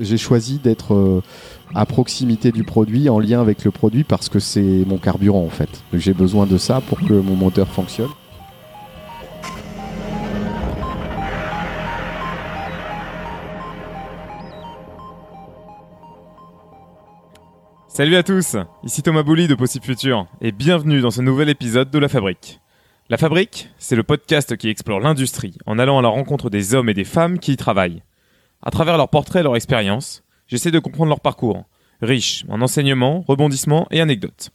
J'ai choisi d'être euh, à proximité du produit, en lien avec le produit, parce que c'est mon carburant en fait. J'ai besoin de ça pour que mon moteur fonctionne. Salut à tous, ici Thomas Bouli de Possible Futur et bienvenue dans ce nouvel épisode de La Fabrique. La Fabrique, c'est le podcast qui explore l'industrie en allant à la rencontre des hommes et des femmes qui y travaillent. À travers leurs portraits et leur expérience, j'essaie de comprendre leur parcours, riche en enseignements, rebondissements et anecdotes.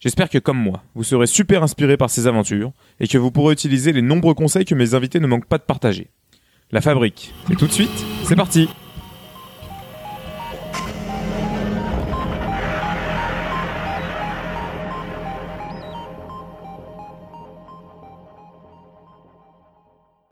J'espère que comme moi, vous serez super inspiré par ces aventures et que vous pourrez utiliser les nombreux conseils que mes invités ne manquent pas de partager. La Fabrique, c'est tout de suite, c'est parti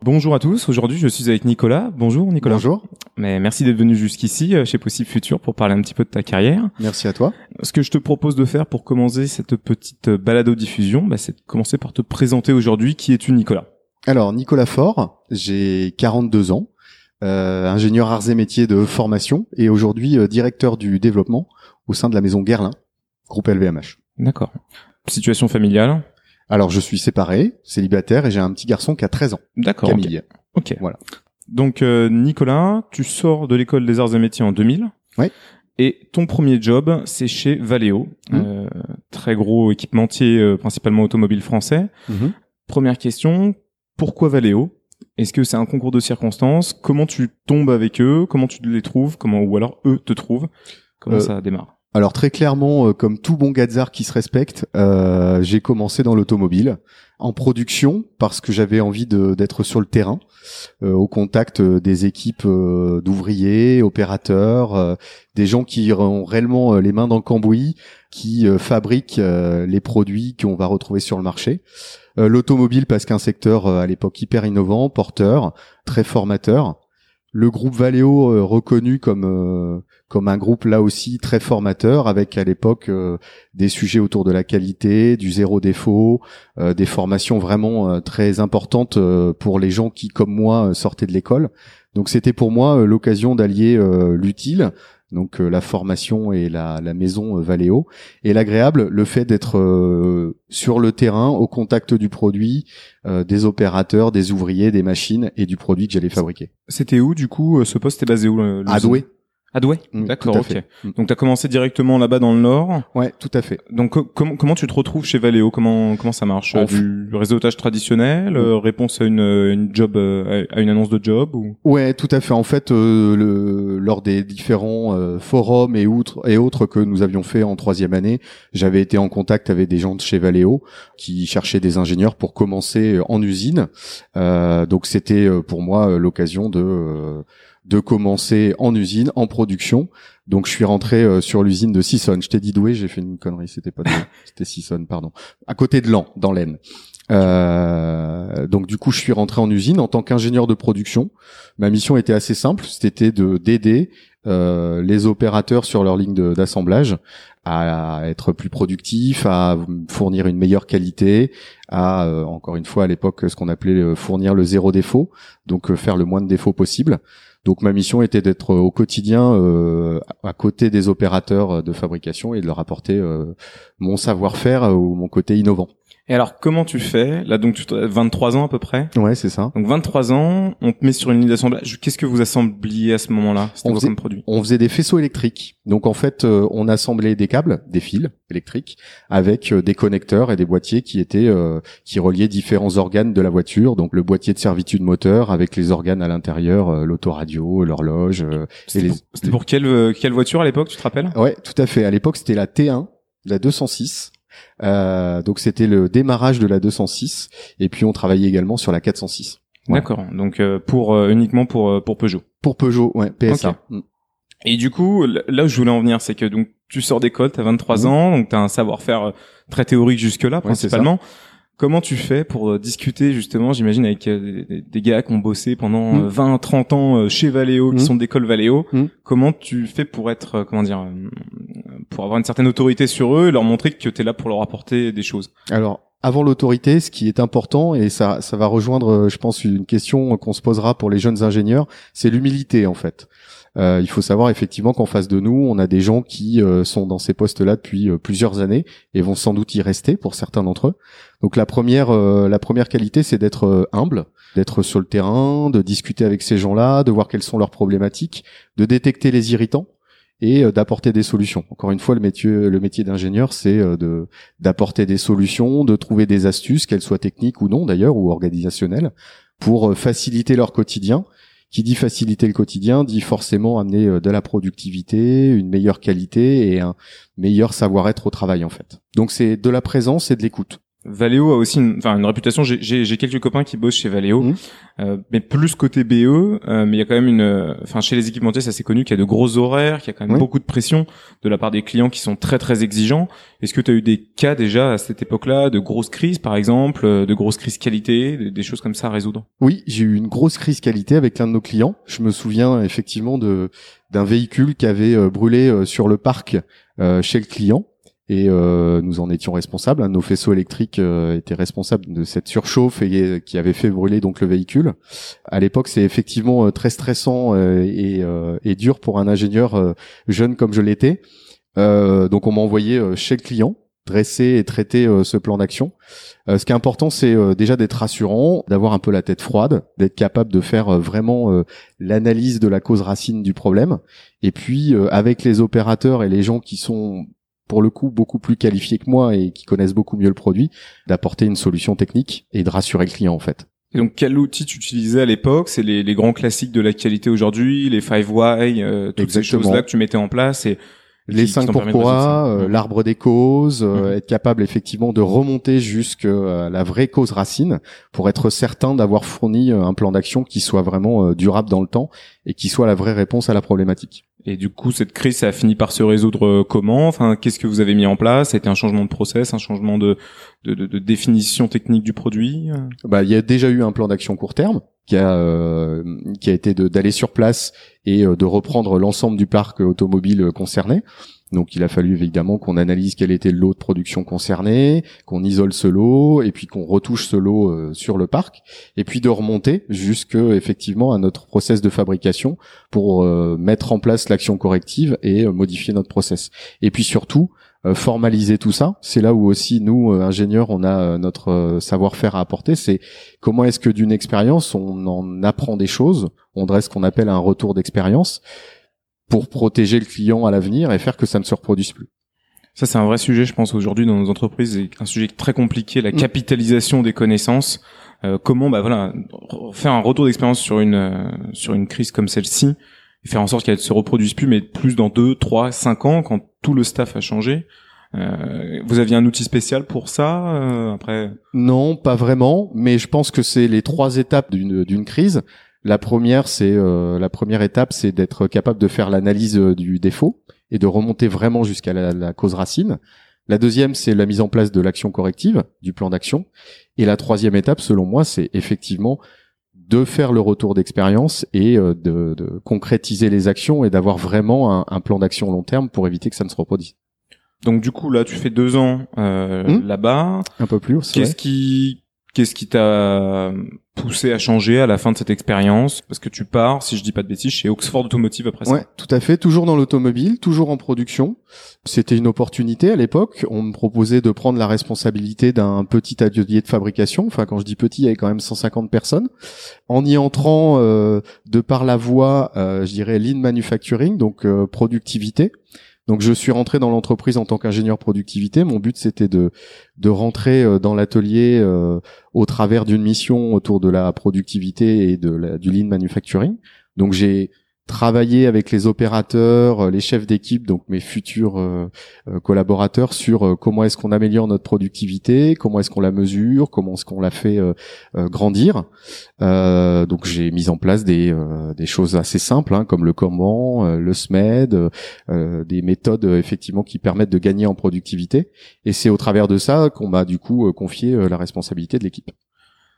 Bonjour à tous, aujourd'hui je suis avec Nicolas. Bonjour Nicolas. Bonjour. Mais merci d'être venu jusqu'ici euh, chez Possible Futur pour parler un petit peu de ta carrière. Merci à toi. Ce que je te propose de faire pour commencer cette petite balado-diffusion, bah, c'est de commencer par te présenter aujourd'hui qui es-tu Nicolas? Alors Nicolas Faure, j'ai 42 ans, euh, ingénieur arts et métiers de formation et aujourd'hui euh, directeur du développement au sein de la maison Guerlain, groupe LVMH. D'accord. Situation familiale? Alors je suis séparé, célibataire et j'ai un petit garçon qui a 13 ans. D'accord. Camille. Ok. Voilà. Donc euh, Nicolas, tu sors de l'école des arts et métiers en 2000. Oui. Et ton premier job, c'est chez Valeo, Mmh. euh, très gros équipementier euh, principalement automobile français. Mhm. Première question, pourquoi Valeo? Est-ce que c'est un concours de circonstances? Comment tu tombes avec eux? Comment tu les trouves? Comment ou alors eux te trouvent? Comment Euh, ça démarre? Alors très clairement, euh, comme tout bon gazard qui se respecte, euh, j'ai commencé dans l'automobile, en production, parce que j'avais envie d'être sur le terrain, euh, au contact des équipes d'ouvriers, opérateurs, des gens qui ont réellement les mains dans le cambouis, qui fabriquent les produits qu'on va retrouver sur le marché. L'automobile parce qu'un secteur à l'époque hyper innovant, porteur, très formateur. Le groupe Valeo euh, reconnu comme euh, comme un groupe là aussi très formateur avec à l'époque euh, des sujets autour de la qualité, du zéro défaut, des formations vraiment très importantes pour les gens qui comme moi sortaient de l'école. Donc c'était pour moi l'occasion d'allier l'utile, donc euh, la formation et la, la maison euh, Valeo, et l'agréable, le fait d'être euh, sur le terrain, au contact du produit, euh, des opérateurs, des ouvriers, des machines et du produit que j'allais fabriquer. C'était où du coup euh, Ce poste est basé où À Douai. À Douai Mm, D'accord, ok. Mm. Donc tu as commencé directement là-bas dans le Nord. Ouais, tout à fait. Donc co- comment tu te retrouves chez Valeo? Comment comment ça marche? Du réseautage traditionnel, euh, réponse à une une job euh, à une annonce de job ou? Ouais, tout à fait. En fait, euh, le, lors des différents euh, forums et, outre, et autres que nous avions fait en troisième année, j'avais été en contact avec des gens de chez Valeo qui cherchaient des ingénieurs pour commencer euh, en usine. Euh, donc c'était pour moi l'occasion de euh, de commencer en usine, en production. Donc je suis rentré euh, sur l'usine de Sisson. Je t'ai dit Douai, j'ai fait une connerie, c'était pas c'était Sisson, pardon. À côté de Lan, dans l'Aisne. Euh, donc du coup, je suis rentré en usine en tant qu'ingénieur de production. Ma mission était assez simple, c'était de d'aider euh, les opérateurs sur leur ligne d'assemblage à être plus productifs, à fournir une meilleure qualité, à euh, encore une fois à l'époque ce qu'on appelait fournir le zéro défaut, donc faire le moins de défauts possible. Donc ma mission était d'être au quotidien euh, à côté des opérateurs de fabrication et de leur apporter euh, mon savoir-faire euh, ou mon côté innovant. Et alors comment tu fais? Là donc tu as 23 ans à peu près? Ouais, c'est ça. Donc 23 ans, on te met sur une ligne d'assemblage. Qu'est-ce que vous assembliez à ce moment-là? On faisait- comme produit? on faisait des faisceaux électriques. Donc en fait, euh, on assemblait des câbles, des fils électriques, avec euh, des connecteurs et des boîtiers qui étaient euh, qui reliaient différents organes de la voiture. Donc le boîtier de servitude moteur avec les organes à l'intérieur, euh, l'autoradio, l'horloge. euh, C'était les- pour, pour quelle quelle voiture à l'époque Tu te rappelles? Ouais, tout à fait. À l'époque, c'était la T1, la 206. Euh, donc c'était le démarrage de la 206. Et puis on travaillait également sur la 406. Voilà. D'accord. Donc euh, pour euh, uniquement pour euh, pour Peugeot. Pour Peugeot, ouais, PSA. Mm. Et du coup, là où je voulais en venir, c'est que donc tu sors d'école, t'as 23 Mhm. ans, donc t'as un savoir-faire très théorique jusque-là, Ouais, c'est principalement. Comment tu fais pour euh, discuter justement, j'imagine, avec euh, des, gars qui ont bossé pendant Mhm. euh, 20, 30 ans euh, chez Valeo, qui Mhm. sont d'école Valeo Mhm. Comment tu fais pour être, comment dire, pour avoir une certaine autorité sur eux et leur montrer que t'es là pour leur apporter des choses? Alors, avant l'autorité, ce qui est important, et ça, ça va rejoindre, je pense, une question qu'on se posera pour les jeunes ingénieurs, c'est l'humilité en fait. Euh, il faut savoir effectivement qu'en face de nous, on a des gens qui euh, sont dans ces postes-là depuis euh, plusieurs années et vont sans doute y rester pour certains d'entre eux. Donc la première, la première qualité, c'est d'être humble, d'être sur le terrain, de discuter avec ces gens-là, de voir quelles sont leurs problématiques, de détecter les irritants et d'apporter des solutions. Encore une fois, le métier, le métier d'ingénieur, c'est de d'apporter des solutions, de trouver des astuces, qu'elles soient techniques ou non d'ailleurs, ou organisationnelles, pour faciliter leur quotidien qui dit faciliter le quotidien dit forcément amener euh, de la productivité, une meilleure qualité et un meilleur savoir-être au travail en fait. Donc c'est de la présence et de l'écoute. Valeo a aussi une, enfin, une réputation. J'ai quelques copains qui bossent chez Valeo, mmh. euh, mais plus côté BE. Euh, mais il y a quand même une, enfin, chez les équipementiers, ça c'est connu qu'il y a de gros horaires, qu'il y a quand même beaucoup de pression de la part des clients qui sont très très exigeants. Est-ce que tu as eu des cas déjà à cette époque-là de grosses crises, par exemple, euh, de grosses crises qualité, des, choses comme ça à résoudre? Oui, j'ai eu une grosse crise qualité avec l'un de nos clients. Je me souviens effectivement de d'un véhicule qui avait brûlé sur le parc chez le client et euh, nous en étions responsables. Nos faisceaux électriques euh, étaient responsables de cette surchauffe et qui avait fait brûler donc le véhicule. À l'époque, c'est effectivement euh, très stressant et, et, dur pour un ingénieur jeune comme je l'étais. donc on m'a envoyé chez le client dresser et traiter ce plan d'action. ce qui est important, c'est déjà d'être rassurant, d'avoir un peu la tête froide, d'être capable de faire vraiment l'analyse de la cause racine du problème. Et puis, avec les opérateurs et les gens qui sont pour le coup beaucoup plus qualifiés que moi et qui connaissent beaucoup mieux le produit, d'apporter une solution technique et de rassurer le client en fait. Et donc quel outil tu utilisais à l'époque? C'est les, les, grands classiques de la qualité aujourd'hui, les 5 why, euh, toutes ces choses-là que tu mettais en place et les cinq pourquoi, euh, l'arbre des causes, euh, être capable effectivement de remonter jusqu'à la vraie cause racine pour être certain d'avoir fourni un plan d'action qui soit vraiment durable dans le temps et qui soit la vraie réponse à la problématique. Et du coup, cette crise, ça a fini par se résoudre euh, comment? Enfin, qu'est-ce que vous avez mis en place? C'était un changement de process, un changement de, de, de, définition technique du produit Bah, il y a déjà eu un plan d'action court terme qui a euh, qui a été d'aller sur place et euh, de reprendre l'ensemble du parc automobile concerné. Donc il a fallu évidemment qu'on analyse quel était le lot de production concerné, qu'on isole ce lot et puis qu'on retouche ce lot euh, sur le parc et puis de remonter jusque effectivement à notre process de fabrication pour euh, mettre en place l'action corrective et euh, modifier notre process. Et puis surtout formaliser tout ça, c'est là où aussi nous ingénieurs on a notre savoir-faire à apporter, c'est comment est-ce que d'une expérience on en apprend des choses, on dresse ce qu'on appelle un retour d'expérience pour protéger le client à l'avenir et faire que ça ne se reproduise plus. Ça, c'est un vrai sujet, je pense, aujourd'hui dans nos entreprises, et un sujet très compliqué, la mm. capitalisation des connaissances. Euh, comment, bah voilà, faire un retour d'expérience sur une euh, sur une crise comme celle-ci, et faire en sorte qu'elle ne se reproduise plus, mais plus dans deux, trois, cinq ans, quand tout le staff a changé. Euh, vous aviez un outil spécial pour ça euh, après? Non, pas vraiment, mais je pense que c'est les trois étapes d'une d'une crise. La première, c'est euh, la première étape, c'est d'être capable de faire l'analyse euh, du défaut et de remonter vraiment jusqu'à la, cause racine. La deuxième, c'est la mise en place de l'action corrective, du plan d'action. Et la troisième étape, selon moi, c'est effectivement de faire le retour d'expérience et euh, de, concrétiser les actions et d'avoir vraiment un, plan d'action long terme pour éviter que ça ne se reproduise. Donc du coup là, tu fais deux ans hmm là-bas. Un peu plus. Qu'est-ce qui Qu'est-ce qui t'a poussé à changer à la fin de cette expérience? Parce que tu pars, si je dis pas de bêtises, chez Oxford Automotive après ça. Ouais, tout à fait. Toujours dans l'automobile, toujours en production. C'était une opportunité à l'époque. On me proposait de prendre la responsabilité d'un petit atelier de fabrication. Enfin, quand je dis petit, il y avait quand même 150 personnes. En y entrant euh, de par la voie, euh, je dirais lean manufacturing, donc euh, productivité. Donc je suis rentré dans l'entreprise en tant qu'ingénieur productivité. Mon but c'était de de rentrer euh, dans l'atelier euh, au travers d'une mission autour de la productivité et de du lean manufacturing. Donc j'ai travailler avec les opérateurs, euh, les chefs d'équipe, donc mes futurs euh, euh, collaborateurs, sur comment est-ce qu'on améliore notre productivité, comment est-ce qu'on la mesure, comment est-ce qu'on la fait grandir. donc j'ai mis en place des, choses assez simples, hein, comme le comment, le SMED, des méthodes effectivement qui permettent de gagner en productivité. Et c'est au travers de ça qu'on m'a du coup confié la responsabilité de l'équipe.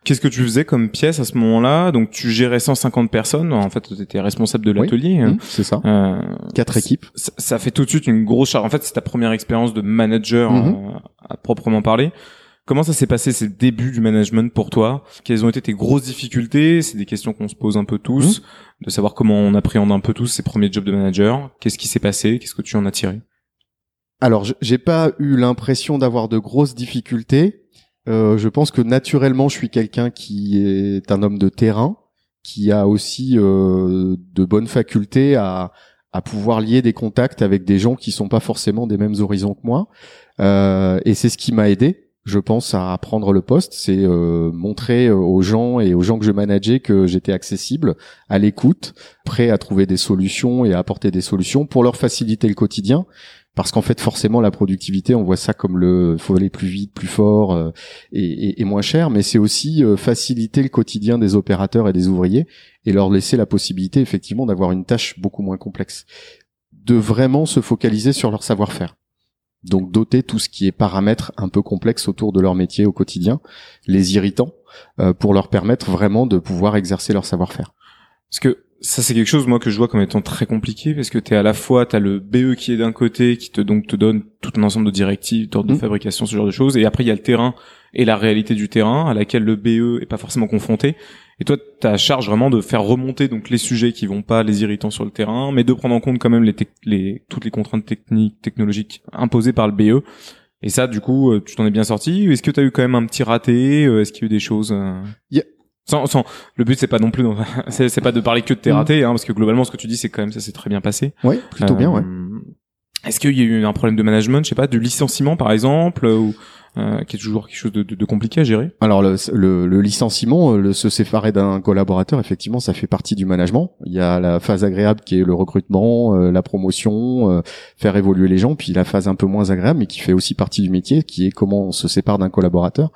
Qu'est-ce que tu faisais comme pièce à ce moment-là? Donc tu gérais 150 personnes. En fait, tu étais responsable de l'atelier. Hein. c'est ça. Euh, Quatre équipes. Ça, fait tout de suite une grosse charge. En fait, c'est ta première expérience de manager mmh. euh, à proprement parler. Comment ça s'est passé ces débuts du management pour toi? Quelles ont été tes grosses difficultés? C'est des questions qu'on se pose un peu tous, mmh. de savoir comment on appréhende un peu tous ces premiers jobs de manager. Qu'est-ce qui s'est passé? Qu'est-ce que tu en as tiré? Alors, j'ai pas eu l'impression d'avoir de grosses difficultés. Euh, je pense que naturellement, je suis quelqu'un qui est un homme de terrain, qui a aussi euh, de bonnes facultés à, pouvoir lier des contacts avec des gens qui sont pas forcément des mêmes horizons que moi. Euh, et c'est ce qui m'a aidé je pense, à prendre le poste, c'est euh, montrer aux gens et aux gens que je manageais que j'étais accessible, à l'écoute, prêt à trouver des solutions et à apporter des solutions pour leur faciliter le quotidien. Parce qu'en fait, forcément, la productivité, on voit ça comme le faut aller plus vite, plus fort euh, et, et, moins cher, mais c'est aussi euh, faciliter le quotidien des opérateurs et des ouvriers et leur laisser la possibilité, effectivement, d'avoir une tâche beaucoup moins complexe, de vraiment se focaliser sur leur savoir-faire. Donc doter tout ce qui est paramètres un peu complexes autour de leur métier au quotidien, les irritants, euh, pour leur permettre vraiment de pouvoir exercer leur savoir-faire. Parce que ça c'est quelque chose moi que je vois comme étant très compliqué parce que tu es à la fois tu as le BE qui est d'un côté qui te donc te donne tout un ensemble de directives, d'ordre de mmh. fabrication, ce genre de choses et après il y a le terrain et la réalité du terrain à laquelle le BE est pas forcément confronté et toi, ta charge vraiment de faire remonter donc les sujets qui vont pas, les irritants sur le terrain, mais de prendre en compte quand même les, les toutes les contraintes techniques, technologiques imposées par le BE. Et ça, du coup, euh, tu t'en es bien sorti. Est-ce que tu as eu quand même un petit raté euh, Est-ce qu'il y a eu des choses euh, sans, sans, le but c'est pas non plus, c'est pas de parler que de tes mm. ratés, hein, parce que globalement ce que tu dis c'est quand même ça s'est très bien passé. Oui, plutôt bien, ouais. Est-ce qu'il y a eu un problème de management, je sais pas, du licenciement par exemple, ou euh, qui est toujours quelque chose de, de, de, compliqué à gérer? Alors le, le, le licenciement, le, se séparer d'un collaborateur, effectivement, ça fait partie du management. Il y a la phase agréable qui est le recrutement, euh, la promotion, euh, faire évoluer les gens, puis la phase un peu moins agréable, mais qui fait aussi partie du métier, qui est comment on se sépare d'un collaborateur.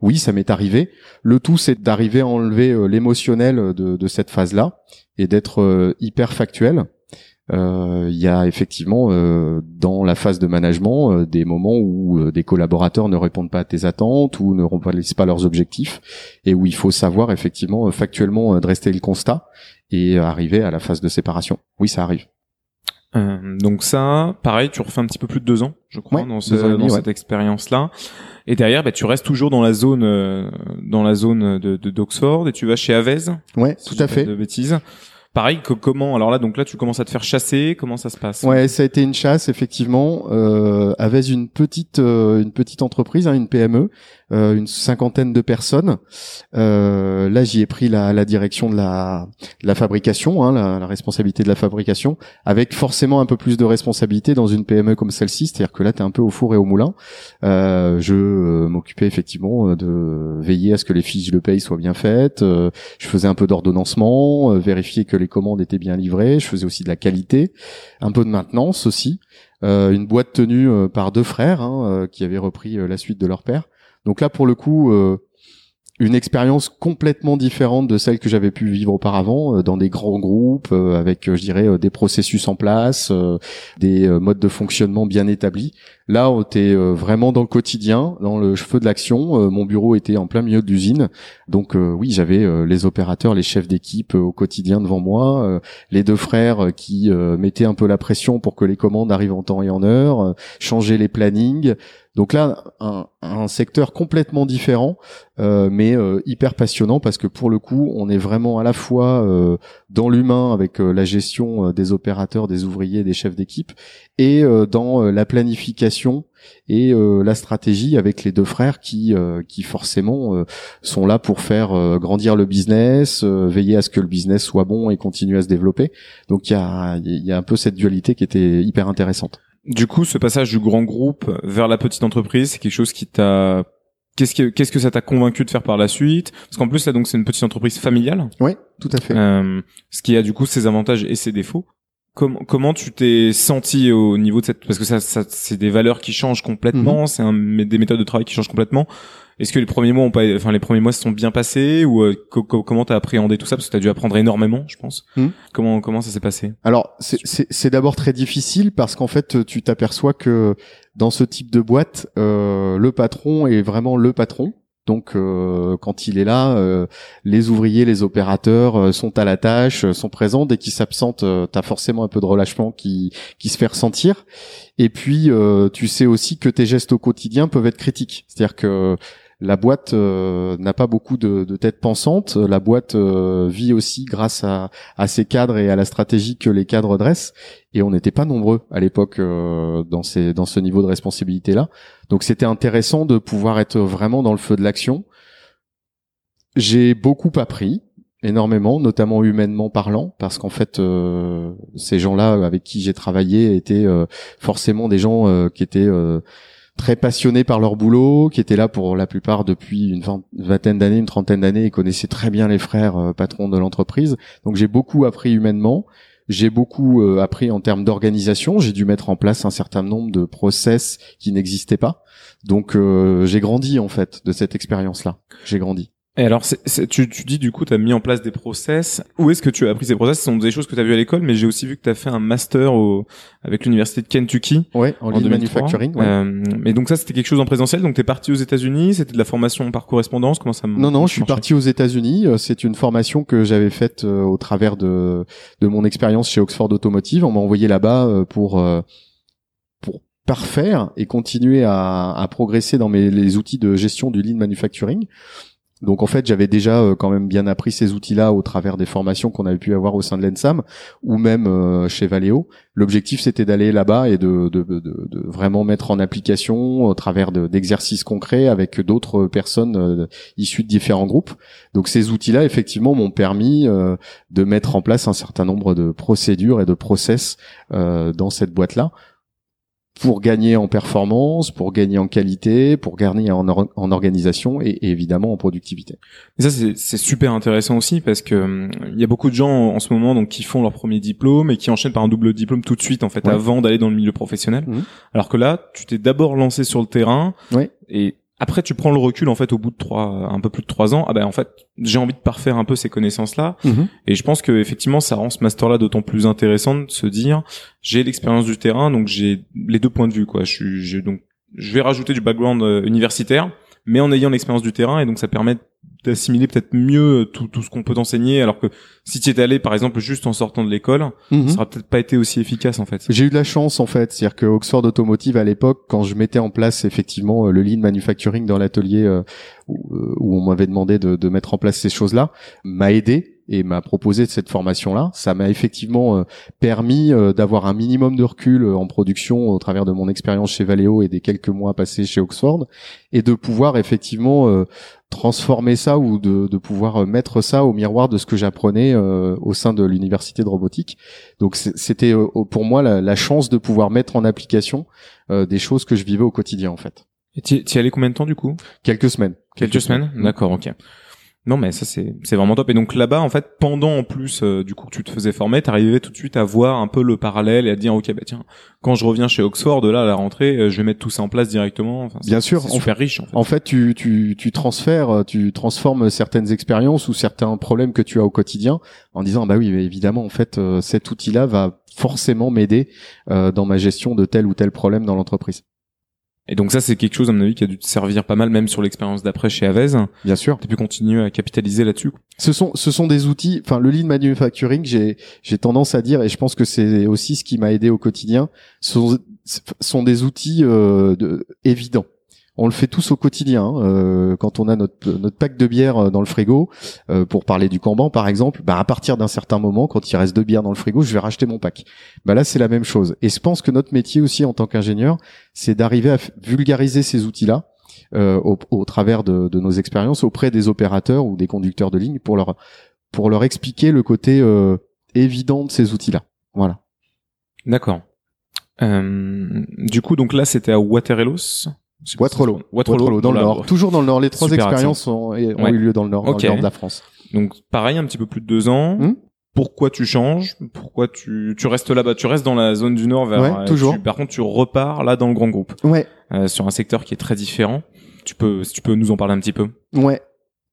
Oui, ça m'est arrivé. Le tout, c'est d'arriver à enlever l'émotionnel de, de, cette phase-là et d'être hyper factuel euh, il y a effectivement euh, dans la phase de management euh, des moments où des collaborateurs ne répondent pas à tes attentes ou ne remplissent pas leurs objectifs et où il faut savoir effectivement factuellement dresser le constat et arriver à la phase de séparation. Oui, ça arrive. Donc ça, pareil, tu refais un petit peu plus de deux ans, je crois, dans, cette expérience-là. Et derrière, bah, tu restes toujours dans la zone, dans la zone de d'Oxford et tu vas chez Avez. Ouais, tout à fait. De bêtises. Pareil, que, comment Alors là, donc là, tu commences à te faire chasser. Comment ça se passe? Ouais, ça a été une chasse effectivement. Euh, avec une petite, euh, une petite entreprise, hein, une PME, euh, une cinquantaine de personnes. Euh, là, j'y ai pris la, direction de la, fabrication, hein, la, la, responsabilité de la fabrication, avec forcément un peu plus de responsabilité dans une PME comme celle-ci. C'est-à-dire que là, tu un peu au four et au moulin. Euh, je euh, m'occupais effectivement de veiller à ce que les fiches de paye soient bien faites. Euh, je faisais un peu d'ordonnancement, vérifier que les commandes étaient bien livrées. Je faisais aussi de la qualité, un peu de maintenance aussi. une boîte tenue par deux frères hein, qui avaient repris la suite de leur père. Donc là, pour le coup, euh, une expérience complètement différente de celle que j'avais pu vivre auparavant euh, dans des grands groupes euh, avec je dirais des processus en place, des modes de fonctionnement bien établis. Là, on était vraiment dans le quotidien, dans le feu de l'action. Mon bureau était en plein milieu de l'usine, donc oui, j'avais les opérateurs, les chefs d'équipe au quotidien devant moi, les deux frères qui mettaient un peu la pression pour que les commandes arrivent en temps et en heure, changer les plannings. Donc là, un, secteur complètement différent, euh, mais euh, hyper passionnant parce que pour le coup, on est vraiment à la fois euh, dans l'humain avec la gestion des opérateurs, des ouvriers, des chefs d'équipe, et dans la planification et la stratégie avec les deux frères qui, qui forcément sont là pour faire grandir le business, veiller à ce que le business soit bon et continue à se développer. Donc il y a un peu cette dualité qui était hyper intéressante. Du coup, ce passage du grand groupe vers la petite entreprise, c'est quelque chose qui t'a Qu'est-ce que qu'est-ce que ça t'a convaincu de faire par la suite? Parce qu'en plus là donc c'est une petite entreprise familiale. Oui, tout à fait. Euh, ce qui a du coup ses avantages et ses défauts. Comment comment tu t'es senti au niveau de cette parce que ça, ça c'est des valeurs qui changent complètement, mhm. c'est un, des méthodes de travail qui changent complètement. Est-ce que les premiers mois ont pas, enfin les premiers mois se sont bien passés ou euh, comment t'as appréhendé tout ça? Parce que t'as dû apprendre énormément, je pense. Hmm. Comment comment ça s'est passé? Alors c'est d'abord très difficile parce qu'en fait tu t'aperçois que dans ce type de boîte, euh, le patron est vraiment le patron Donc quand il est là, les ouvriers, les opérateurs sont à la tâche, sont présents. Dès qu'il s'absente, tu as forcément un peu de relâchement qui qui se fait ressentir. Et puis tu sais aussi que tes gestes au quotidien peuvent être critiques. C'est-à-dire que la boîte euh, n'a pas beaucoup de, de tête pensante. La boîte euh, vit aussi grâce à, à ses cadres et à la stratégie que les cadres dressent. Et on n'était pas nombreux à l'époque euh, dans, dans ce niveau de responsabilité-là. Donc c'était intéressant de pouvoir être vraiment dans le feu de l'action. J'ai beaucoup appris, énormément, notamment humainement parlant, parce qu'en fait, ces gens-là avec qui j'ai travaillé étaient forcément des gens qui étaient très passionnés par leur boulot, qui étaient là pour la plupart depuis une vingtaine d'années, une trentaine d'années, ils connaissaient très bien les frères euh, patrons de l'entreprise. Donc j'ai beaucoup appris humainement, j'ai beaucoup euh, appris en termes d'organisation, j'ai dû mettre en place un certain nombre de process qui n'existaient pas. Donc euh, j'ai grandi en fait de cette expérience-là. J'ai grandi. Et alors, tu, tu dis du coup, tu as mis en place des process. Où est-ce que tu as appris ces process? Ce sont des choses que tu as vues à l'école, mais j'ai aussi vu que tu as fait un master au, avec l'université de Kentucky. Ouais, en, en manufacturing. Ouais. Euh, mais donc ça, c'était quelque chose en présentiel. Donc tu es parti aux États-Unis. C'était de la formation par correspondance? Comment ça Non, non, je suis parti aux États-Unis. Euh, c'est une formation que j'avais faite euh, au travers de de mon expérience chez Oxford Automotive. On m'a envoyé là-bas euh, pour pour parfaire et continuer à, à progresser dans mes les outils de gestion du lean manufacturing. Donc en fait, j'avais déjà euh, quand même bien appris ces outils-là au travers des formations qu'on avait pu avoir au sein de l'ENSAM ou même euh, chez Valeo. L'objectif, c'était d'aller là-bas et de, vraiment mettre en application au travers d'exercices concrets avec d'autres personnes euh, issues de différents groupes. Donc ces outils-là, effectivement, m'ont permis de mettre en place un certain nombre de procédures et de process dans cette boîte-là pour gagner en performance, pour gagner en qualité, pour gagner en, en organisation et, évidemment en productivité. Et ça c'est super intéressant aussi parce que hum, il y a beaucoup de gens en ce moment donc qui font leur premier diplôme et qui enchaînent par un double diplôme tout de suite en fait avant d'aller dans le milieu professionnel. Mmh. Alors que là, tu t'es d'abord lancé sur le terrain ouais. et après, tu prends le recul en fait au bout de trois, un peu plus de trois ans. Ah ben en fait, j'ai envie de parfaire un peu ces connaissances-là, mhm. et je pense que effectivement, ça rend ce master-là d'autant plus intéressant de se dire, j'ai l'expérience du terrain, donc j'ai les deux points de vue quoi. Je suis, donc, je vais rajouter du background euh, universitaire, mais en ayant l'expérience du terrain, et donc ça permet d'assimiler peut-être mieux tout, tout ce qu'on peut t'enseigner alors que si tu étais allé par exemple juste en sortant de l'école mhm. ça aurait peut-être pas été aussi efficace en fait. J'ai eu de la chance en fait. C'est-à-dire que Oxford Automotive à l'époque quand je mettais en place effectivement euh, le lean manufacturing dans l'atelier euh, où, où, on m'avait demandé de, de mettre en place ces choses là m'a aidé et m'a proposé cette formation-là. Ça m'a effectivement euh, permis euh, d'avoir un minimum de recul euh, en production au travers de mon expérience chez Valeo et des quelques mois passés chez Oxford, et de pouvoir effectivement transformer ça ou de, de, pouvoir mettre ça au miroir de ce que j'apprenais au sein de l'université de robotique. Donc c'était pour moi la, la, chance de pouvoir mettre en application des choses que je vivais au quotidien en fait. Et tu y allais combien de temps du coup? Quelques semaines. Quelques, semaines, D'accord, ok. Non, mais ça c'est c'est vraiment top. Et donc là-bas, en fait, pendant en plus euh, du coup que tu te faisais former, t'arrivais tout de suite à voir un peu le parallèle et à dire ok bah tiens, quand je reviens chez Oxford, là à la rentrée, euh, je vais mettre tout ça en place directement. Enfin, Bien sûr, c'est super riche. En fait, en fait tu tu tu transfères, euh, tu transformes certaines expériences ou certains problèmes que tu as au quotidien en disant bah oui, évidemment en fait cet outil-là va forcément m'aider dans ma gestion de tel ou tel problème dans l'entreprise. Et donc ça, c'est quelque chose, à mon avis, qui a dû te servir pas mal, même sur l'expérience d'après chez Avez. Bien sûr. Tu pu continuer à capitaliser là-dessus. Ce sont, ce sont des outils, enfin, le lean manufacturing, j'ai, j'ai tendance à dire, et je pense que c'est aussi ce qui m'a aidé au quotidien, sont, sont des outils euh, de, évidents on le fait tous au quotidien. Hein. Euh, quand on a notre, notre pack de bière euh, dans le frigo, euh, pour parler du Kanban par exemple, bah à partir d'un certain moment, quand il reste deux bières dans le frigo, je vais racheter mon pack. Bah là, c'est la même chose. Et je pense que notre métier aussi en tant qu'ingénieur, c'est d'arriver à vulgariser ces outils-là. au, au, travers de, nos expériences auprès des opérateurs ou des conducteurs de ligne pour leur pour leur expliquer le côté évident de ces outils-là. Voilà. D'accord. du coup, donc là, c'était à Waterloo. Waterloo. Waterloo, dans le nord. Toujours dans le nord. Les trois expériences ont, ont eu lieu dans le nord, dans le nord de la France. Donc pareil, un petit peu plus de deux ans. Hmm pourquoi tu changes? Pourquoi tu, tu restes là-bas? Tu restes dans la zone du nord vers. Ouais, toujours. par contre, tu repars là dans le grand groupe. Ouais. Euh, sur un secteur qui est très différent. Tu peux, si tu peux nous en parler un petit peu? Ouais.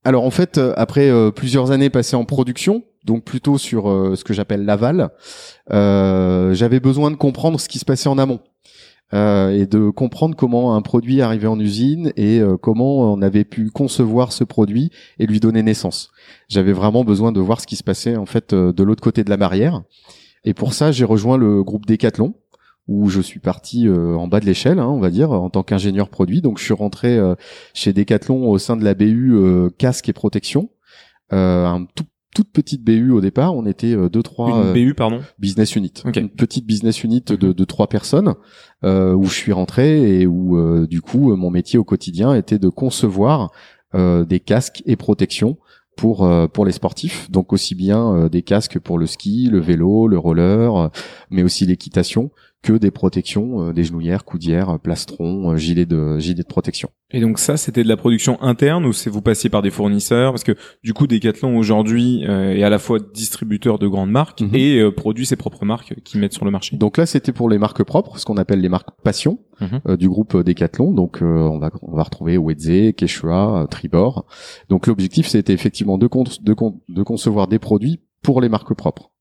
Alors en fait, euh, après euh, plusieurs années passées en production, donc plutôt sur euh, ce que j'appelle l'aval, j'avais besoin de comprendre ce qui se passait en amont. Euh, et de comprendre comment un produit arrivait en usine et euh, comment on avait pu concevoir ce produit et lui donner naissance. J'avais vraiment besoin de voir ce qui se passait en fait euh, de l'autre côté de la barrière. Et pour ça, j'ai rejoint le groupe Decathlon où je suis parti en bas de l'échelle, hein, on va dire, en tant qu'ingénieur produit. Donc je suis rentré chez Decathlon au sein de la BU casque et protection, un tout toute petite BU au départ. On était euh, deux trois une BU pardon business unit, une petite business unit de, de trois personnes euh, où je suis rentré et où euh, du coup mon métier au quotidien était de concevoir euh, des casques et protections pour pour les sportifs. Donc aussi bien des casques pour le ski, le vélo, le roller, mais aussi l'équitation que des protections, euh, des genouillères, coudières, euh, plastrons, euh, gilets de gilets de protection. Et donc ça, c'était de la production interne ou c'est vous passiez par des fournisseurs? Parce que du coup, Decathlon aujourd'hui est à la fois distributeur de grandes marques mhm. et produit ses propres marques qui mettent sur le marché. Donc là, c'était pour les marques propres, ce qu'on appelle les marques passion mhm. du groupe Decathlon. Donc on va on va retrouver Wedze, Quechua, Tribord. Donc l'objectif, c'était effectivement de, de, de concevoir des produits pour les marques propres.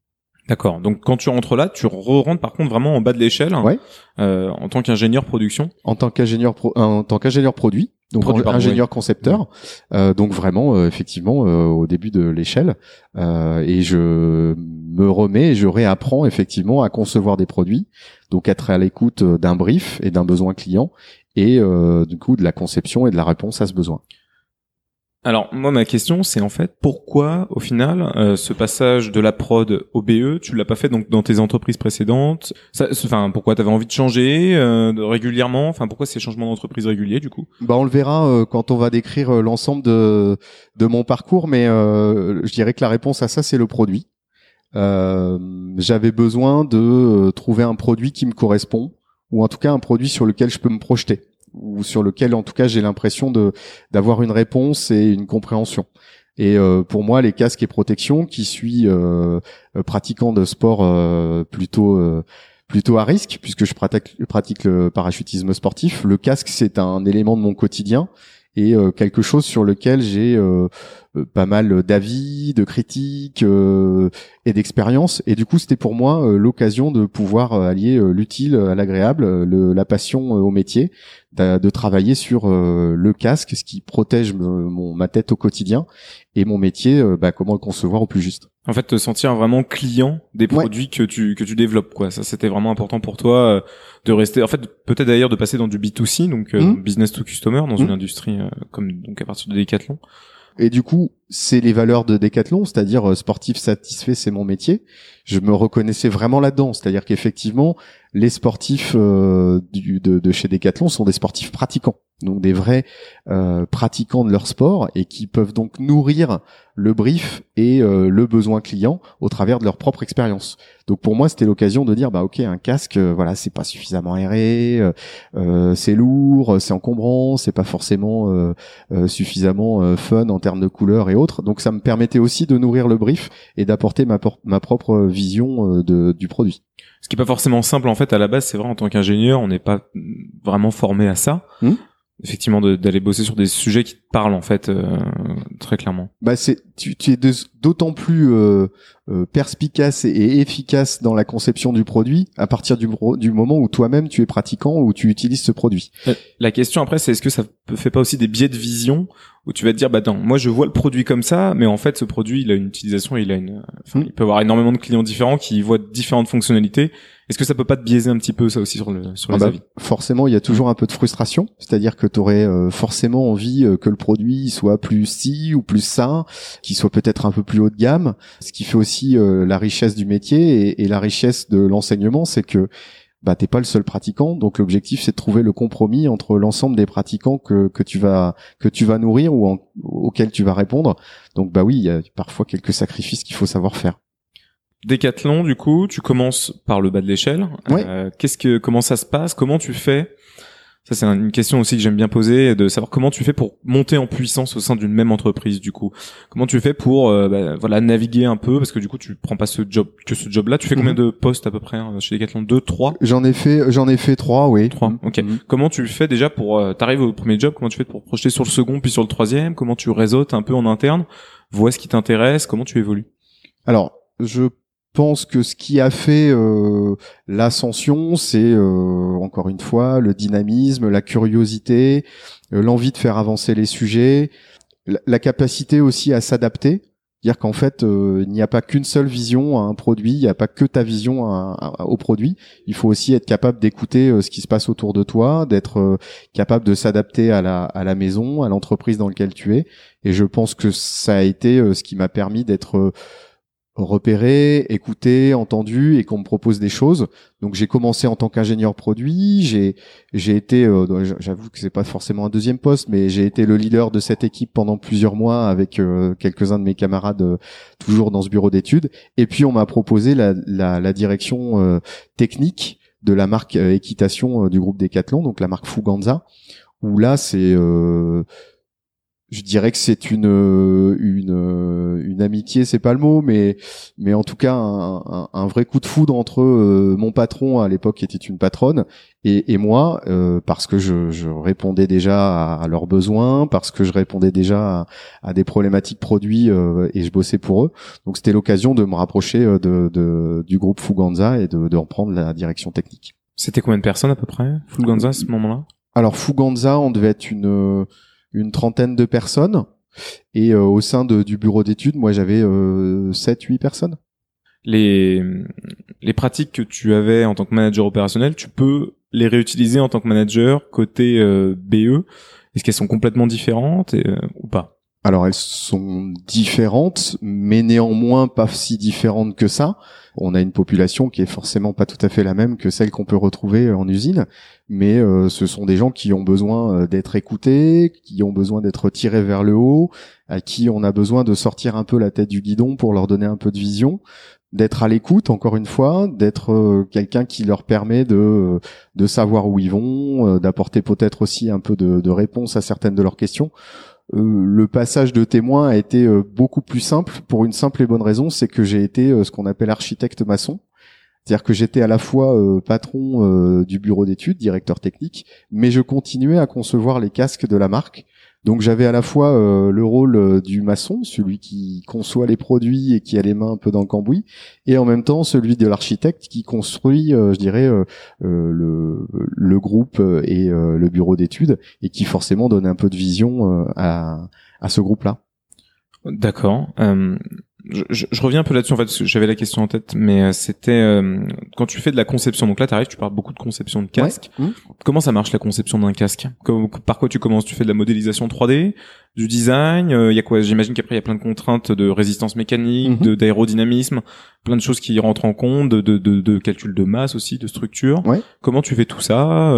D'accord. Donc quand tu rentres là, tu re-rentres par contre vraiment en bas de l'échelle, hein, euh, en tant qu'ingénieur production. En tant qu'ingénieur pro, en tant qu'ingénieur produit, donc ingénieur concepteur. Euh, donc vraiment, euh, effectivement, euh, au début de l'échelle, et je me remets, et je réapprends effectivement à concevoir des produits, donc être à l'écoute d'un brief et d'un besoin client, et du coup de la conception et de la réponse à ce besoin. Alors moi ma question c'est en fait pourquoi au final euh, ce passage de la prod au BE tu l'as pas fait donc dans tes entreprises précédentes? Enfin pourquoi t'avais envie de changer euh, régulièrement? Enfin pourquoi ces changements d'entreprise réguliers du coup? Bah on le verra euh, quand on va décrire l'ensemble de de mon parcours mais je dirais que la réponse à ça c'est le produit. J'avais besoin de trouver un produit qui me correspond ou en tout cas un produit sur lequel je peux me projeter ou sur lequel en tout cas j'ai l'impression de d'avoir une réponse et une compréhension. Et euh, pour moi, les casques et protections, qui suis euh, euh pratiquant de sport euh, plutôt plutôt à risque, puisque je pratique le parachutisme sportif, le casque c'est un élément de mon quotidien et quelque chose sur lequel j'ai pas mal d'avis, de critiques et d'expériences. Et du coup, c'était pour moi l'occasion de pouvoir allier l'utile à l'agréable, la passion au métier, de travailler sur euh, le casque, ce qui protège mon, ma tête au quotidien et mon métier, euh, bah, comment le concevoir au plus juste. En fait, te sentir vraiment client des produits que tu que tu développes, quoi. Ça, c'était vraiment important pour toi euh, de rester. En fait, peut-être d'ailleurs de passer dans du B2C, donc mmh. business to customer, dans une mmh. industrie comme donc à partir de Decathlon. Et du coup, c'est les valeurs de Decathlon, c'est-à-dire sportif satisfait, c'est mon métier. Je me reconnaissais vraiment là-dedans, c'est-à-dire qu'effectivement, les sportifs euh, de, de, chez Decathlon sont des sportifs pratiquants, donc des vrais euh, pratiquants de leur sport et qui peuvent donc nourrir le brief et euh, le besoin client au travers de leur propre expérience. Donc pour moi, c'était l'occasion de dire bah ok, un casque, voilà, c'est pas suffisamment aéré, c'est lourd, c'est encombrant, c'est pas forcément suffisamment fun en termes de couleurs et autres. Donc ça me permettait aussi de nourrir le brief et d'apporter ma, propre vision du produit. Ce qui est pas forcément simple en fait à la base, c'est vrai en tant qu'ingénieur, on n'est pas vraiment formé à ça. Hmm effectivement d'aller bosser sur des sujets qui te parlent en fait euh, très clairement. Bah c'est tu, tu es d'autant plus euh, euh, perspicace et efficace dans la conception du produit à partir du, du moment où toi-même tu es pratiquant ou tu utilises ce produit. La question après c'est est-ce que ça fait pas aussi des biais de vision où tu vas te dire bah attends moi je vois le produit comme ça mais en fait ce produit il a une utilisation il a une enfin, hmm. il peut avoir énormément de clients différents qui voient différentes fonctionnalités est-ce que ça peut pas te biaiser un petit peu ça aussi sur le sur ah les bah, avis? Forcément, il y a toujours un peu de frustration, c'est-à-dire que tu aurais euh, forcément envie euh, que le produit soit plus si ou plus sain, qu'il soit peut-être un peu plus haut de gamme. Ce qui fait aussi euh, la richesse du métier et, et la richesse de l'enseignement, c'est que bah t'es pas le seul pratiquant, donc l'objectif c'est de trouver le compromis entre l'ensemble des pratiquants que, que tu vas que tu vas nourrir ou auxquels tu vas répondre. Donc bah oui, il y a parfois quelques sacrifices qu'il faut savoir faire. Décathlon, du coup, tu commences par le bas de l'échelle. Euh, qu'est-ce que, comment ça se passe? Comment tu fais Ça, c'est une question aussi que j'aime bien poser, de savoir comment tu fais pour monter en puissance au sein d'une même entreprise. Du coup, comment tu fais pour, euh, bah, voilà, naviguer un peu Parce que du coup, tu prends pas ce job que ce job-là. Tu fais combien mhm. de postes à peu près hein, chez Decathlon? Deux, trois? J'en ai fait, j'en ai fait trois, oui. Trois. Ok. Mhm. Comment tu fais déjà pour euh, t'arrives au premier job Comment tu fais pour projeter sur le second puis sur le troisième? Comment tu réseautes un peu en interne? Vois ce qui t'intéresse Comment tu évolues? Alors, je pense que ce qui a fait euh, l'ascension, c'est encore une fois le dynamisme, la curiosité, l'envie de faire avancer les sujets, la capacité aussi à s'adapter dire qu'en fait, euh, il n'y a pas qu'une seule vision à un produit, il n'y a pas que ta vision au produit. Il faut aussi être capable d'écouter euh, ce qui se passe autour de toi, d'être euh, capable de s'adapter à la, à la maison, à l'entreprise dans laquelle tu es. Et je pense que ça a été ce qui m'a permis d'être repéré, écouté, entendu et qu'on me propose des choses. Donc j'ai commencé en tant qu'ingénieur produit, j'ai j'ai été euh, j'avoue que c'est pas forcément un deuxième poste mais j'ai été le leader de cette équipe pendant plusieurs mois avec euh, quelques-uns de mes camarades euh, toujours dans ce bureau d'études et puis on m'a proposé la, la, la direction technique de la marque équitation du groupe Decathlon donc la marque Fuganza où là c'est je dirais que c'est une une une amitié, c'est pas le mot, mais mais en tout cas un, un, vrai coup de foudre entre euh, mon patron à l'époque qui était une patronne et, et moi euh, parce que je, je, répondais déjà à, leurs besoins, parce que je répondais déjà à, à des problématiques produits euh, et je bossais pour eux. Donc c'était l'occasion de me rapprocher de, de, du groupe Fuganza et de, de reprendre la direction technique. C'était combien de personnes à peu près Fuganza à ce moment-là? Alors Fuganza, on devait être une une trentaine de personnes. Et euh, au sein de, du bureau d'études, moi j'avais euh, 7-8 personnes. Les, les pratiques que tu avais en tant que manager opérationnel, tu peux les réutiliser en tant que manager côté euh, BE Est-ce qu'elles sont complètement différentes euh, ou pas? Alors elles sont différentes, mais néanmoins pas si différentes que ça. On a une population qui est forcément pas tout à fait la même que celle qu'on peut retrouver en usine, mais euh, ce sont des gens qui ont besoin euh, d'être écoutés, qui ont besoin d'être tirés vers le haut, à qui on a besoin de sortir un peu la tête du guidon pour leur donner un peu de vision, d'être à l'écoute encore une fois, d'être euh, quelqu'un qui leur permet de de savoir où ils vont, d'apporter peut-être aussi un peu de réponse à certaines de leurs questions. Le passage de témoin a été beaucoup plus simple pour une simple et bonne raison, c'est que j'ai été ce qu'on appelle architecte maçon. C'est-à-dire que j'étais à la fois euh, patron euh, du bureau d'études, directeur technique, mais je continuais à concevoir les casques de la marque. Donc j'avais à la fois euh, le rôle du maçon, celui qui conçoit les produits et qui a les mains un peu dans le cambouis, et en même temps celui de l'architecte qui construit, je dirais, le, le, groupe et le bureau d'études, et qui forcément donne un peu de vision à, à ce groupe-là. D'accord je, je, reviens un peu là-dessus en fait j'avais la question en tête mais euh, c'était euh, quand tu fais de la conception donc là tu arrives tu parles beaucoup de conception de casque. Mmh. comment ça marche la conception d'un casque? Par quoi tu commences? Tu fais de la modélisation 3D du design il euh, y a quoi? J'imagine qu'après il y a plein de contraintes de résistance mécanique mmh. de d'aérodynamisme plein de choses qui rentrent en compte de, de, de, de calcul de masse aussi de structure. Comment tu fais tout ça?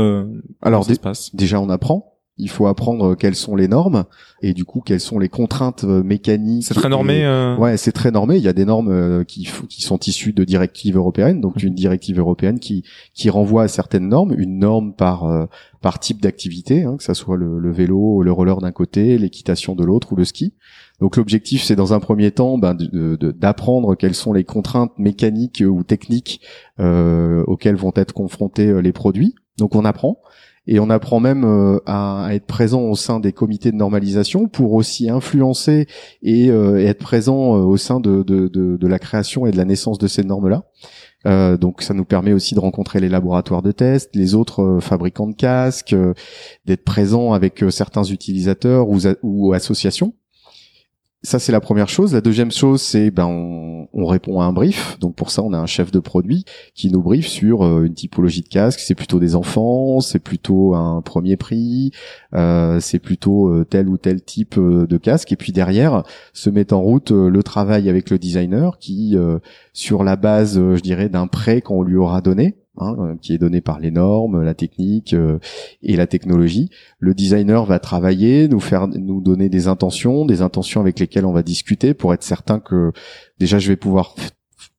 Alors déjà on apprend il faut apprendre quelles sont les normes et du coup quelles sont les contraintes euh, mécaniques. C'est très normé. Euh... Ouais, c'est très normé. Il y a des normes euh, qui, qui sont issues de directives européennes, donc une directive européenne qui qui renvoie à certaines normes, une norme par par type d'activité, hein, que ça soit le, le, vélo, le roller d'un côté, l'équitation de l'autre ou le ski. Donc l'objectif, c'est dans un premier temps ben, d'apprendre quelles sont les contraintes mécaniques ou techniques auxquelles vont être confrontés les produits. Donc on apprend et on apprend même euh, à, être présent au sein des comités de normalisation pour aussi influencer et, euh, être présent euh, au sein de, la création et de la naissance de ces normes-là. donc ça nous permet aussi de rencontrer les laboratoires de test, les autres fabricants de casques, d'être présent avec certains utilisateurs ou associations ça c'est la première chose. La deuxième chose, c'est ben on, on, répond à un brief. Donc pour ça, on a un chef de produit qui nous brief sur euh, une typologie de casque. C'est plutôt des enfants, c'est plutôt un premier prix, euh, c'est plutôt euh, tel ou tel type de casque. Et puis derrière, se met en route le travail avec le designer qui, sur la base, je dirais, d'un prêt qu'on lui aura donné, Hein, euh, qui est donné par les normes, la technique euh, et la technologie. Le designer va travailler, nous faire, nous donner des intentions, des intentions avec lesquelles on va discuter pour être certain que déjà je vais pouvoir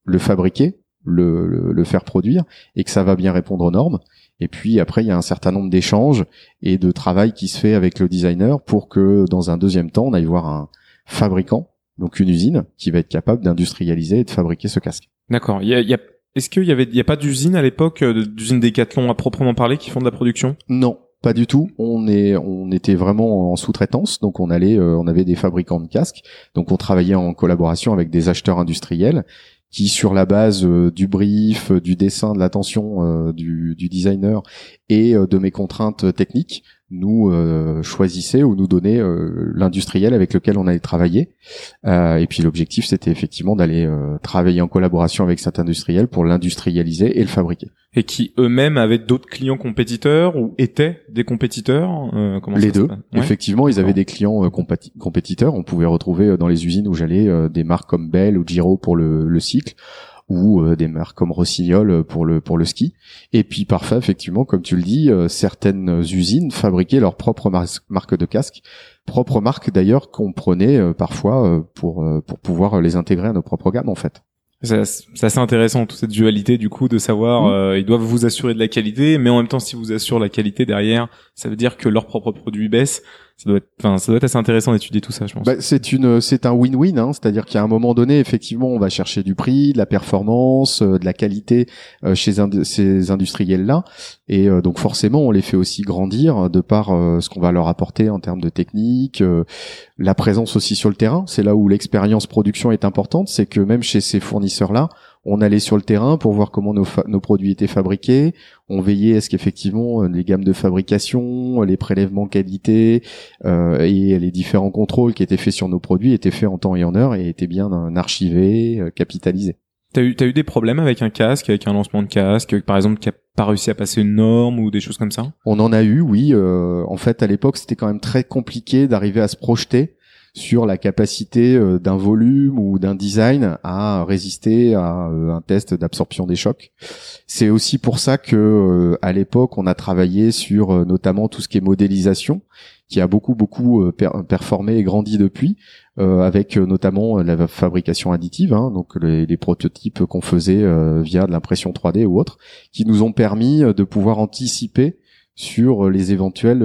le fabriquer, le, le, faire produire et que ça va bien répondre aux normes. Et puis après, il y a un certain nombre d'échanges et de travail qui se fait avec le designer pour que dans un deuxième temps, on aille voir un fabricant, donc une usine, qui va être capable d'industrialiser et de fabriquer ce casque. D'accord. Il y a, y a est-ce qu'il y avait, il y a pas d'usine à l'époque, euh, d'usine Décathlon à proprement parler, qui font de la production? Non, pas du tout. On est, on était vraiment en sous-traitance, donc on allait, euh, on avait des fabricants de casques, donc on travaillait en collaboration avec des acheteurs industriels qui sur la base du brief, du dessin, de l'attention du, du designer et de mes contraintes techniques, nous euh, choisissait ou nous donnait euh, l'industriel avec lequel on allait travailler. Euh, et puis l'objectif, c'était effectivement d'aller euh, travailler en collaboration avec cet industriel pour l'industrialiser et le fabriquer. Et qui eux-mêmes avaient d'autres clients compétiteurs ou étaient des compétiteurs comment Les deux. Effectivement, ils avaient des clients compétiteurs. On pouvait retrouver dans les usines où j'allais des marques comme Bell ou Giro pour le, le cycle ou euh, des marques comme Rossignol euh, pour le pour le ski. Et puis parfois, effectivement, comme tu le dis, euh, certaines usines fabriquaient leur propre marque de casque, propre marque d'ailleurs qu'on prenait parfois pour pour pouvoir les intégrer à nos propres gammes en fait. C'est assez intéressant toute cette dualité du coup de savoir mmh. ils doivent vous assurer de la qualité, mais en même temps si vous assurent la qualité derrière, ça veut dire que leurs propres produits baissent ça doit être, enfin, ça doit être assez intéressant d'étudier tout ça, je pense. Bah, c'est une, c'est un win-win, hein, c'est-à-dire qu'à un moment donné, effectivement, on va chercher du prix, de la performance, euh, de la qualité euh, chez ces industriels-là, et euh, donc forcément, on les fait aussi grandir de par ce qu'on va leur apporter en termes de technique, la présence aussi sur le terrain. C'est là où l'expérience production est importante, c'est que même chez ces fournisseurs-là, on allait sur le terrain pour voir comment nos, nos produits étaient fabriqués. On veillait à ce qu'effectivement euh, les gammes de fabrication, les prélèvements qualité euh, et les différents contrôles qui étaient faits sur nos produits étaient faits en temps et en heure et étaient bien archivés, euh, capitalisés. T'as eu, as eu des problèmes avec un casque, avec un lancement de casque, par exemple, qui a pas réussi à passer une norme ou des choses comme ça? On en a eu, oui. Euh, en fait, à l'époque, c'était quand même très compliqué d'arriver à se projeter sur la capacité euh, d'un volume ou d'un design à résister à euh, un test d'absorption des chocs. C'est aussi pour ça que euh, à l'époque on a travaillé sur notamment tout ce qui est modélisation qui a beaucoup beaucoup performé et grandi depuis avec notamment la fabrication additive hein, donc les, les prototypes qu'on faisait via de l'impression 3D ou autre qui nous ont permis de pouvoir anticiper sur les éventuelles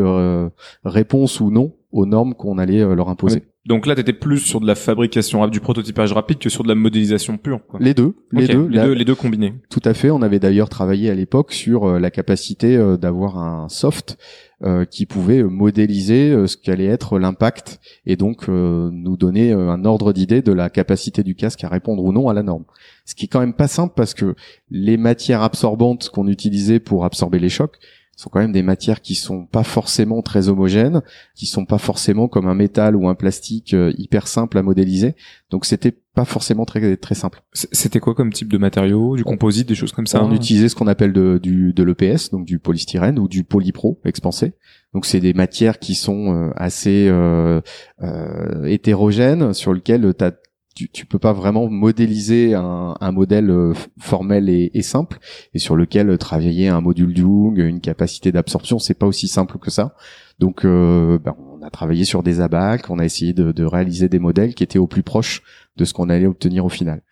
réponses ou non aux normes qu'on allait leur imposer. Donc là, t'étais plus sur de la fabrication, du prototypage rapide que sur de la modélisation pure. Quoi. Les deux, les deux, les deux, les deux combinés. Tout à fait. On avait d'ailleurs travaillé à l'époque sur euh, la capacité euh, d'avoir un soft euh, qui pouvait modéliser ce qu'allait être l'impact et donc nous donner un ordre d'idée de la capacité du casque à répondre ou non à la norme. Ce qui est quand même pas simple parce que les matières absorbantes qu'on utilisait pour absorber les chocs sont quand même des matières qui sont pas forcément très homogènes, qui sont pas forcément comme un métal ou un plastique euh, hyper simple à modéliser. Donc c'était pas forcément très très simple. C'était quoi comme type de matériaux, du composite, des choses comme ça? On utilisait ce qu'on appelle de, du de l'EPS, donc du polystyrène ou du polypro expansé. Donc c'est des matières qui sont euh, assez euh, euh, hétérogènes sur lesquelles tu as tu, tu peux pas vraiment modéliser un, modèle euh, formel et, simple et sur lequel travailler un module Young, une capacité d'absorption, c'est pas aussi simple que ça. Donc, euh, ben, on a travaillé sur des abacs, on a essayé de, de, réaliser des modèles qui étaient au plus proche de ce qu'on allait obtenir au final.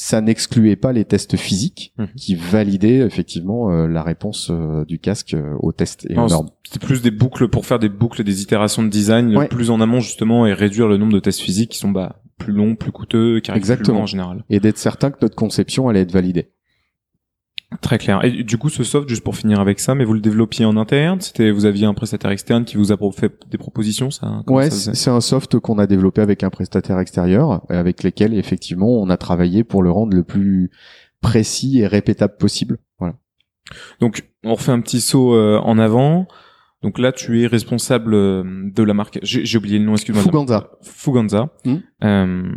Ça n'excluait pas les tests physiques mmh. qui validaient effectivement euh, la réponse du casque aux tests et aux normes. C'était plus des boucles pour faire des boucles, des itérations de design plus en amont justement et réduire le nombre de tests physiques qui sont bah, plus long, plus coûteux, qui Exactement. en général. Et d'être certain que notre conception allait être validée. Très clair. Et du coup, ce soft, juste pour finir avec ça, mais vous le développiez en interne? C'était, vous aviez un prestataire externe qui vous a fait des propositions, ça? Ouais, c'est un soft qu'on a développé avec un prestataire extérieur, avec lesquels effectivement on a travaillé pour le rendre le plus précis et répétable possible. Voilà. Donc, on refait un petit saut euh, en avant. Donc là, tu es responsable euh, de la marque. J'ai oublié le nom, excuse-moi. Fuganza. Fuganza. Hmm. Euh,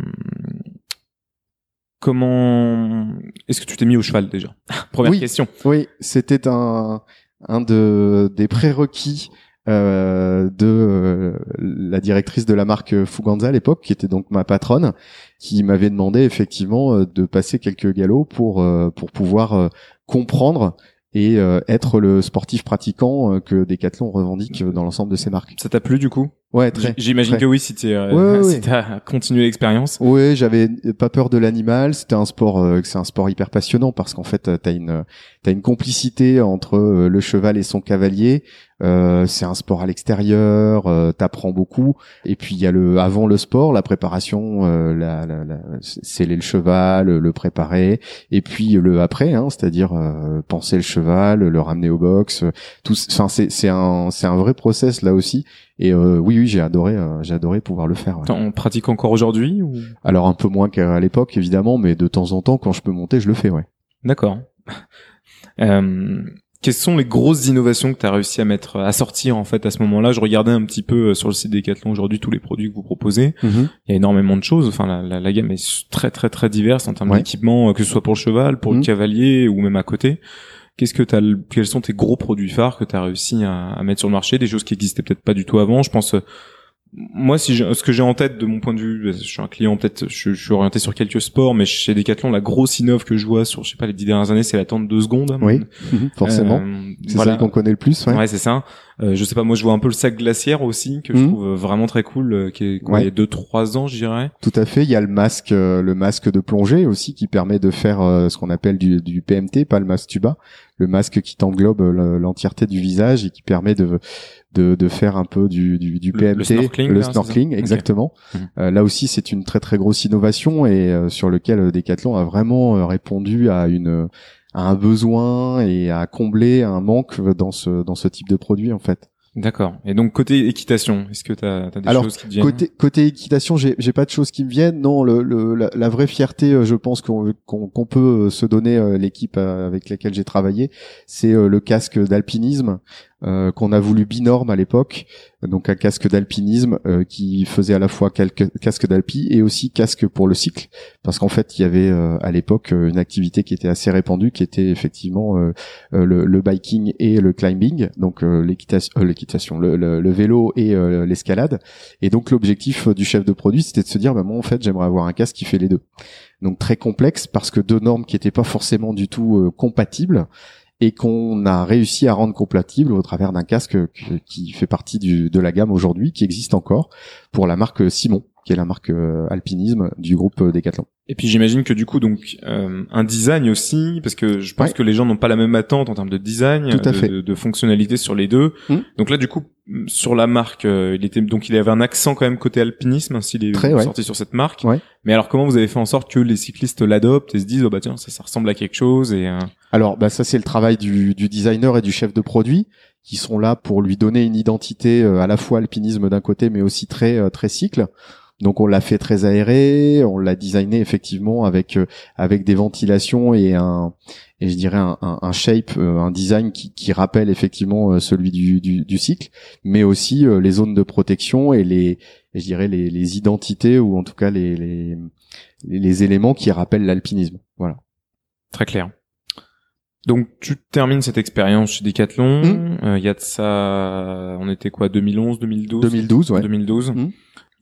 comment est-ce que tu t'es mis au cheval déjà? Première question. Oui, c'était un un de des prérequis euh, de euh, la directrice de la marque Fuganza à l'époque, qui était donc ma patronne, qui m'avait demandé effectivement de passer quelques galops pour pour pouvoir comprendre et euh, être le sportif pratiquant euh, que Decathlon revendique euh, dans l'ensemble de ses marques. Ça t'a plu du coup? Ouais, très. J'imagine que oui, si tu euh, si t'as continué l'expérience. Oui, j'avais pas peur de l'animal. C'était un sport, c'est un sport hyper passionnant parce qu'en fait, t'as une t'as une complicité entre le cheval et son cavalier. Euh, c'est un sport à l'extérieur, euh, t'apprends beaucoup. Et puis il y a le avant le sport, la préparation, euh, la, la, la, sceller le cheval, le, préparer, et puis le après, hein, c'est-à-dire euh, penser le cheval, le ramener au box. Tout, enfin c'est c'est un c'est un vrai process là aussi Et oui, oui, j'ai adoré, j'ai adoré pouvoir le faire. On pratique encore aujourd'hui ou... Alors un peu moins qu'à l'époque, évidemment, mais de temps en temps, quand je peux monter, je le fais, ouais. D'accord. Euh, quelles sont les grosses innovations que tu as réussi à mettre à sortir en fait à ce moment-là? Je regardais un petit peu euh, sur le site Decathlon aujourd'hui tous les produits que vous proposez. Mhm. Il y a énormément de choses. Enfin, la, la, la gamme est très très très diverse en termes d'équipement, euh, que ce soit pour le cheval, pour le mhm. cavalier ou même à côté. Qu'est-ce que t'as, quels sont tes gros produits phares que tu as réussi à, à, mettre sur le marché, des choses qui existaient peut-être pas du tout avant. Je pense moi, si ce que j'ai en tête de mon point de vue, je suis un client peut-être, je, suis orienté sur quelques sports, mais chez Decathlon, la grosse innove que je vois sur, je sais pas, les dix dernières années, c'est l'attente de deux secondes. Oui, mhm, forcément. Euh, c'est voilà. qu'on connaît le plus. Ouais, ouais c'est ça. Euh, je sais pas, moi je vois un peu le sac glaciaire aussi que je mhm. trouve vraiment très cool, euh, qui est il y a deux trois ans, je dirais. Tout à fait. Il y a le masque, euh, le masque de plongée aussi, qui permet de faire ce qu'on appelle du, du PMT, pas le masque tuba, le masque qui t'englobe l'entièreté du visage et qui permet de de, de faire un peu du, du, du PMT, le, snorkeling, le snorkeling exactement. Mhm. Euh, là aussi, c'est une très très grosse innovation et euh, sur lequel Decathlon a vraiment répondu à une à un besoin et à combler un manque dans ce dans ce type de produit en fait. D'accord. Et donc côté équitation, est-ce que tu as, des choses qui te viennent côté côté équitation, j'ai j'ai pas de choses qui me viennent. Non, le, le la, vraie fierté, je pense qu'on qu'on peut se donner l'équipe avec laquelle j'ai travaillé, c'est le casque d'alpinisme euh, qu'on a voulu binorme à l'époque, donc un casque d'alpinisme euh, qui faisait à la fois casque d'alpi et aussi casque pour le cycle, parce qu'en fait il y avait euh, à l'époque une activité qui était assez répandue, qui était effectivement le, le, biking et le climbing, donc l'équitation, l'équitation, le, le, vélo et l'escalade. Et donc l'objectif du chef de produit, c'était de se dire, bah, moi en fait j'aimerais avoir un casque qui fait les deux. Donc très complexe parce que deux normes qui n'étaient pas forcément du tout compatibles et qu'on a réussi à rendre compatible au travers d'un casque qui fait partie de la gamme aujourd'hui, qui existe encore pour la marque Simon, qui est la marque euh, alpinisme du groupe Decathlon. Et puis j'imagine que du coup donc euh, un design aussi parce que je pense que les gens n'ont pas la même attente en termes de design, Tout à de, fait. de, fonctionnalité sur les deux. Mmh. Donc là du coup sur la marque, euh, il était donc il avait un accent quand même côté alpinisme s'il est Très, sorti sur cette marque. Ouais. Mais alors comment vous avez fait en sorte que les cyclistes l'adoptent et se disent oh bah tiens ça, ça ressemble à quelque chose et alors bah ça c'est le travail du, du designer et du chef de produit qui sont là pour lui donner une identité à la fois alpinisme d'un côté mais aussi très très cycle. Donc on l'a fait très aéré, on l'a designé effectivement avec euh, avec des ventilations et un et je dirais un, un, un shape, euh, un design qui, qui rappelle effectivement euh, celui du, du, du, cycle, mais aussi les zones de protection et les je dirais les, les identités ou en tout cas les, les, les éléments qui rappellent l'alpinisme. Voilà. Très clair. Donc tu termines cette expérience chez Decathlon. Mmh. Il mmh. y a de ça, on était quoi, 2011, 2012 2012, ouais. 2012. Mmh.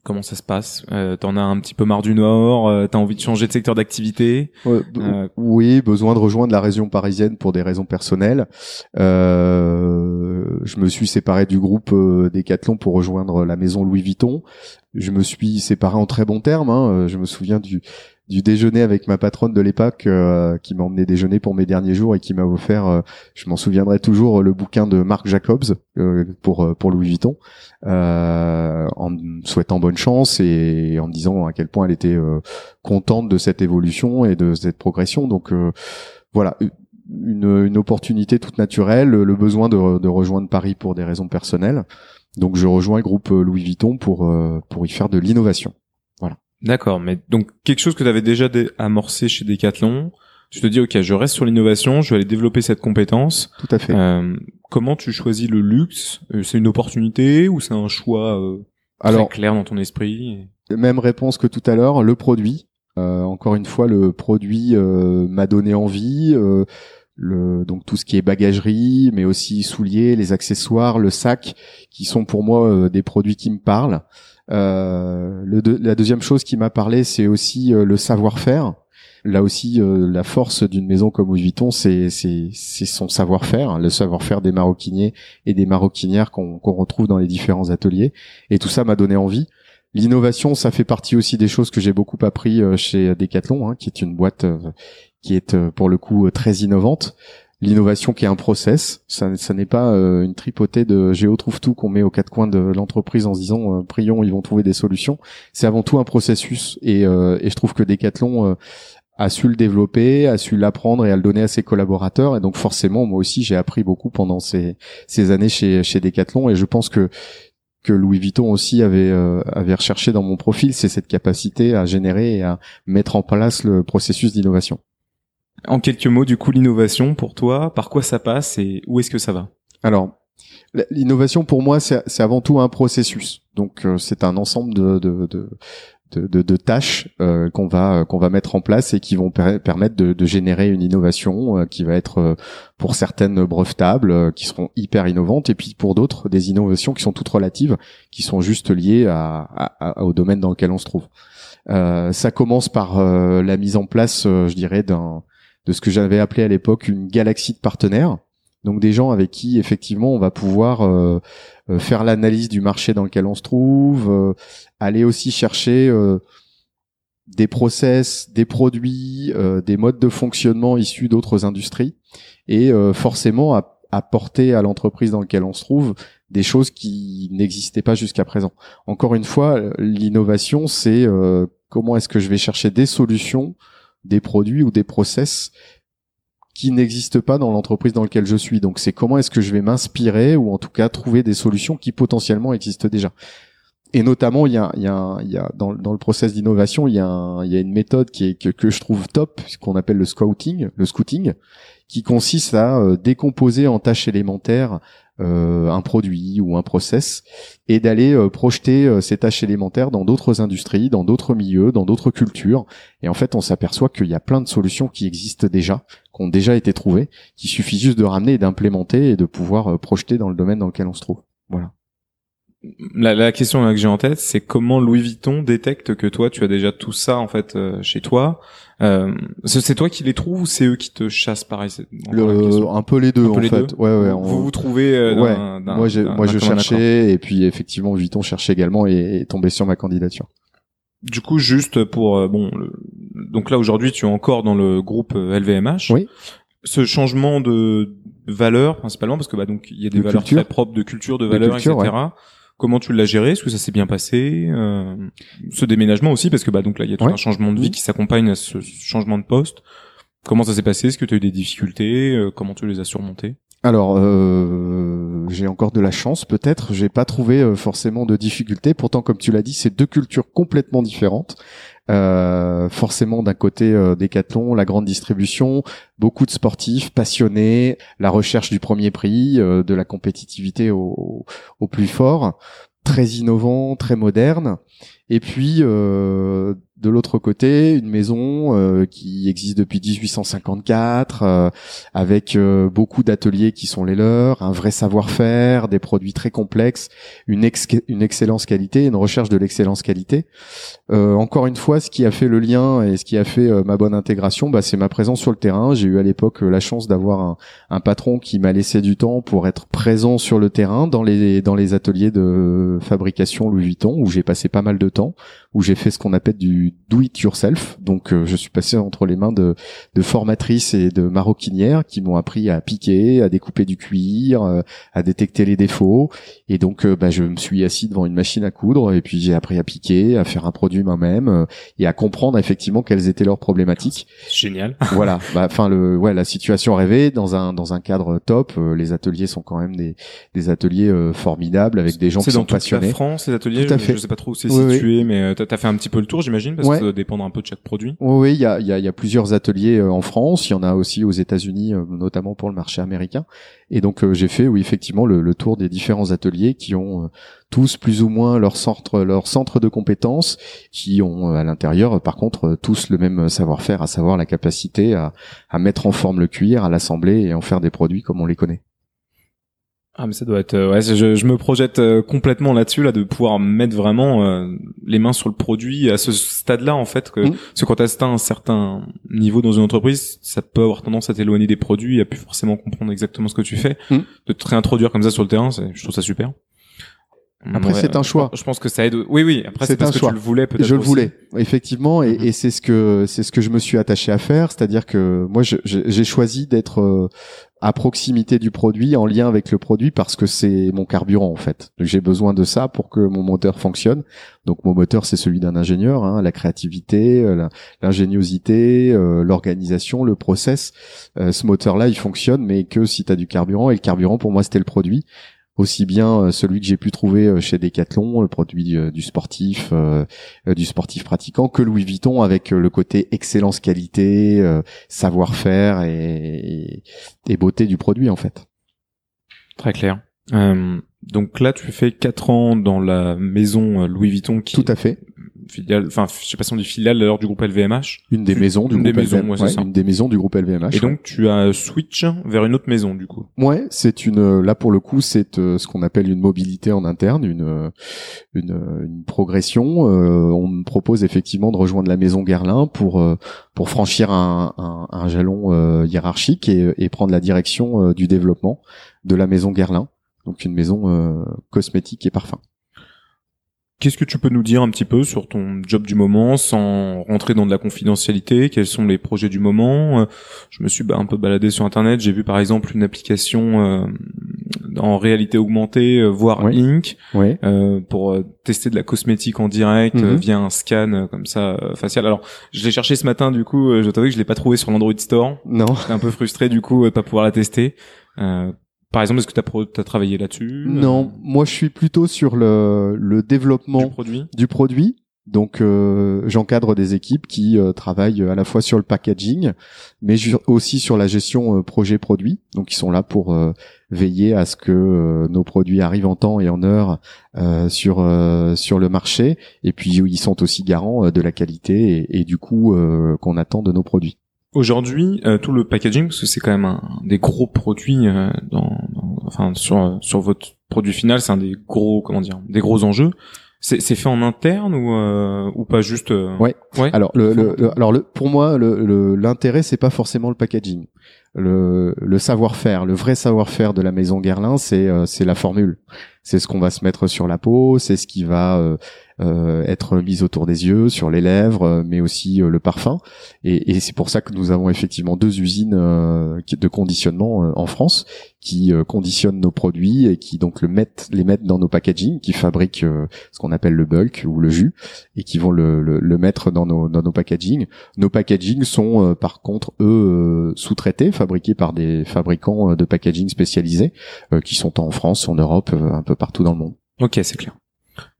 Comment ça se passe? Euh, T'en as un petit peu marre du Nord euh, T'as envie de changer de secteur d'activité? Euh... Oui, besoin de rejoindre la région parisienne pour des raisons personnelles. Euh, je me suis séparé du groupe euh, Decathlon pour rejoindre la maison Louis Vuitton. Je me suis séparé en très bons termes. Hein. Je me souviens du du déjeuner avec ma patronne de l'époque euh, qui m'a emmené déjeuner pour mes derniers jours et qui m'a offert, euh, je m'en souviendrai toujours, le bouquin de Marc Jacobs euh, pour Louis Vuitton, en me souhaitant bonne chance et en disant à quel point elle était contente de cette évolution et de cette progression. Donc voilà. Une, opportunité toute naturelle, le besoin de rejoindre Paris pour des raisons personnelles. Donc je rejoins le groupe Louis Vuitton pour pour y faire de l'innovation. D'accord, mais donc quelque chose que tu avais déjà amorcé chez Decathlon, tu te dis ok, je reste sur l'innovation, je vais aller développer cette compétence. Tout à fait. Euh, comment tu choisis le luxe? Euh, C'est une opportunité ou c'est un choix euh, très clair dans ton esprit? Même réponse que tout à l'heure, le produit. Euh, encore une fois, le produit euh, m'a donné envie. Le, donc tout ce qui est bagagerie, mais aussi souliers, les accessoires, le sac, qui sont pour moi des produits qui me parlent. Euh, le la deuxième chose qui m'a parlé, c'est aussi euh, le savoir-faire. Là aussi, euh, la force d'une maison comme Louis Vuitton, c'est son savoir-faire, le savoir-faire des maroquiniers et des maroquinières qu'on retrouve dans les différents ateliers. Et tout ça m'a donné envie. L'innovation, ça fait partie aussi des choses que j'ai beaucoup appris chez Decathlon, hein, qui est une boîte qui est pour le coup très innovante l'innovation qui est un process. Ça, ça n'est pas euh, une tripotée de géo trouve tout qu'on met aux quatre coins de l'entreprise en se disant euh, prions, ils vont trouver des solutions. C'est avant tout un processus et, euh, et je trouve que Decathlon a su le développer, a su l'apprendre et à le donner à ses collaborateurs. Et donc forcément, moi aussi, j'ai appris beaucoup pendant ces, ces années chez, chez Decathlon. Et je pense que que Louis Vuitton aussi avait euh, avait recherché dans mon profil, c'est cette capacité à générer et à mettre en place le processus d'innovation. En quelques mots, du coup, l'innovation pour toi, par quoi ça passe et où est-ce que ça va? Alors, l'innovation pour moi, c'est avant tout un processus. Donc, euh, c'est un ensemble de, de, de de, tâches euh, qu'on va qu'on va mettre en place et qui vont permettre de, de, générer une innovation euh, qui va être euh, pour certaines brevetables qui seront hyper innovantes et puis pour d'autres des innovations qui sont toutes relatives qui sont juste liées à, à, au domaine dans lequel on se trouve. ça commence par la mise en place, je dirais, d'un de ce que j'avais appelé à l'époque une galaxie de partenaires. Donc des gens avec qui effectivement on va pouvoir euh, faire l'analyse du marché dans lequel on se trouve, euh, aller aussi chercher euh, des process, des produits, des modes de fonctionnement issus d'autres industries et forcément apporter à l'entreprise dans laquelle on se trouve des choses qui n'existaient pas jusqu'à présent. Encore une fois, l'innovation, c'est comment est-ce que je vais chercher des solutions, des produits ou des process qui n'existe pas dans l'entreprise dans laquelle je suis. Donc c'est comment est-ce que je vais m'inspirer ou en tout cas trouver des solutions qui potentiellement existent déjà. Et notamment, il y a, dans, le process d'innovation, il y a, une méthode que, que je trouve top, ce qu'on appelle le scouting, le scouting, qui consiste à euh, décomposer en tâches élémentaires un produit ou un process et d'aller euh, projeter euh, ces tâches élémentaires dans d'autres industries, dans d'autres milieux, dans d'autres cultures. Et en fait, on s'aperçoit qu'il y a plein de solutions qui existent déjà, qui ont déjà été trouvées, qui suffit juste de ramener et d'implémenter et de pouvoir projeter dans le domaine dans lequel on se trouve. Voilà. La, la question que j'ai en tête, c'est comment Louis Vuitton détecte que toi, tu as déjà tout ça en fait chez toi euh, c'est toi qui les trouves ou c'est eux qui te chassent pareil Un peu les deux en fait. Ouais, ouais, Vous vous trouvez euh, ouais. moi, moi je cherchais et puis effectivement Vuitton cherchait également et est tombé sur ma candidature. Du coup, juste pour euh, bon, donc là aujourd'hui tu es encore dans le groupe LVMH. Oui. Ce changement de valeur principalement parce que bah donc il y a des valeurs très propres de culture, de valeur, etc. Comment tu l'as géré? Est-ce que ça s'est bien passé? Euh, Ce déménagement aussi, parce que bah donc là il y a tout un changement de vie qui s'accompagne à ce changement de poste. Comment ça s'est passé? Est-ce que tu as eu des difficultés? Euh, Comment tu les as surmontées? Alors, euh, j'ai encore de la chance, peut-être. J'ai pas trouvé euh, forcément de difficultés. Pourtant, comme tu l'as dit, c'est deux cultures complètement différentes. Euh, forcément d'un côté euh, Decathlon, la grande distribution, beaucoup de sportifs passionnés, la recherche du premier prix, euh, de la compétitivité au, au, plus fort, très innovant, très moderne. Et puis euh, de l'autre côté, une maison euh, qui existe depuis 1854, euh, avec euh, beaucoup d'ateliers qui sont les leurs, un vrai savoir-faire, des produits très complexes, une, une excellence qualité, une recherche de l'excellence qualité. encore une fois, ce qui a fait le lien et ce qui a fait ma bonne intégration, bah, c'est ma présence sur le terrain. J'ai eu à l'époque la chance d'avoir un, patron qui m'a laissé du temps pour être présent sur le terrain dans les ateliers de fabrication Louis Vuitton, où j'ai passé pas mal de temps, où j'ai fait ce qu'on appelle du do it yourself. Donc euh, je suis passé entre les mains de, de formatrices et de maroquinières qui m'ont appris à piquer, à découper du cuir, euh, à détecter les défauts. Et donc euh, bah, je me suis assis devant une machine à coudre et puis j'ai appris à piquer, à faire un produit moi-même et à comprendre effectivement quelles étaient leurs problématiques. Génial. voilà. Bah, enfin le ouais la situation rêvée dans un dans un cadre top. les ateliers sont quand même des des ateliers formidables avec des gens qui sont passionnés. C'est dans France les ateliers. Tout à fait. Je, sais pas trop où c'est situé, mais t'as as fait un petit peu le tour, j'imagine parce que ça dépendre un peu de chaque produit. Oui, il y a, y, a, y a, plusieurs ateliers euh, en France, il y en a aussi aux États-Unis, euh, notamment pour le marché américain. Et donc euh, j'ai fait, oui, effectivement, le, le, tour des différents ateliers qui ont tous plus ou moins leur centre, leur centre de compétences, qui ont à l'intérieur, par contre, tous le même savoir-faire, à savoir la capacité à, à mettre en forme le cuir, à l'assembler et en faire des produits comme on les connaît. Ah mais ça doit être euh, ouais je, je me projette euh, complètement là-dessus là de pouvoir mettre vraiment euh, les mains sur le produit à ce stade-là en fait que mmh. parce que quand tu atteint un certain niveau dans une entreprise ça peut avoir tendance à t'éloigner des produits à plus forcément comprendre exactement ce que tu fais mmh. de te réintroduire comme ça sur le terrain je trouve ça super après, c'est un choix. Je pense que ça aide. Oui, oui. Après, c'est parce que tu le voulais peut-être. Je le voulais, effectivement, et, mmh. et c'est ce que c'est ce que je me suis attaché à faire, c'est-à-dire que moi, j'ai choisi d'être à proximité du produit, en lien avec le produit, parce que c'est mon carburant en fait. J'ai besoin de ça pour que mon moteur fonctionne. Donc mon moteur, c'est celui d'un ingénieur, hein, la créativité, euh, l'ingéniosité, euh, l'organisation, le process. Euh, ce moteur-là, il fonctionne, mais que si tu as du carburant. Et le carburant, pour moi, c'était le produit aussi bien celui que j'ai pu trouver chez Decathlon, le produit du sportif, du sportif pratiquant, que Louis Vuitton avec le côté excellence qualité, savoir-faire et, et, beauté du produit en fait. Très clair. donc là, tu fais quatre ans dans la maison Louis Vuitton qui tout à fait filiale, enfin, je sais pas si on dit filiale alors du groupe LVMH. Une des maisons du une groupe des maisons, LVMH. ouais. Une des maisons du groupe LVMH. Et donc tu as switch vers une autre maison du coup. Ouais, c'est une là pour le coup c'est euh, ce qu'on appelle une mobilité en interne, une euh, une, une progression. Euh, on me propose effectivement de rejoindre la maison Guerlain pour pour franchir un, un, un jalon hiérarchique et, et, prendre la direction du développement de la maison Guerlain. Donc une maison cosmétique et parfum. Qu'est-ce que tu peux nous dire un petit peu sur ton job du moment sans rentrer dans de la confidentialité? Quels sont les projets du moment? Euh, Je me suis bah, un peu baladé sur internet, j'ai vu par exemple une application euh, en réalité augmentée, euh, voire Inc, pour tester de la cosmétique en direct mhm. via un scan comme ça facial. Alors, je l'ai cherché ce matin du coup, je t'avoue que je l'ai pas trouvé sur l'Android Store. Non. J'étais un peu frustré du coup de pas pouvoir la tester. Euh, par exemple, est-ce que tu as, travaillé là-dessus Non, euh, moi je suis plutôt sur le, le développement du produit? Du produit. Donc euh, j'encadre des équipes qui euh, travaillent à la fois sur le packaging, mais aussi sur la gestion projet produit. Donc ils sont là pour veiller à ce que nos produits arrivent en temps et en heure sur sur le marché. Et puis ils sont aussi garants de la qualité et, et du coût qu'on attend de nos produits. Aujourd'hui, euh, tout le packaging, parce que c'est quand même un, des gros produits euh, dans, enfin sur sur votre produit final, c'est un des gros comment dire, des gros enjeux. C'est, fait en interne ou euh, ou pas juste ouais. ouais. Alors le, le, alors le pour moi le, l'intérêt c'est pas forcément le packaging. Le, le savoir-faire, le vrai savoir-faire de la maison Guerlain, c'est c'est la formule. C'est ce qu'on va se mettre sur la peau, c'est ce qui va euh, être mise autour des yeux, sur les lèvres, euh, mais aussi euh, le parfum. Et, et c'est pour ça que nous avons effectivement deux usines de conditionnement en France qui conditionnent nos produits et qui donc le mettent, les mettent dans nos packaging, qui fabriquent ce qu'on appelle le bulk ou le jus et qui vont le, le, le mettre dans nos, dans nos packaging. Nos packaging sont par contre eux sous-traités, fabriqués par des fabricants de packaging spécialisés qui sont en France, en Europe, un peu partout dans le monde. Ok, c'est clair.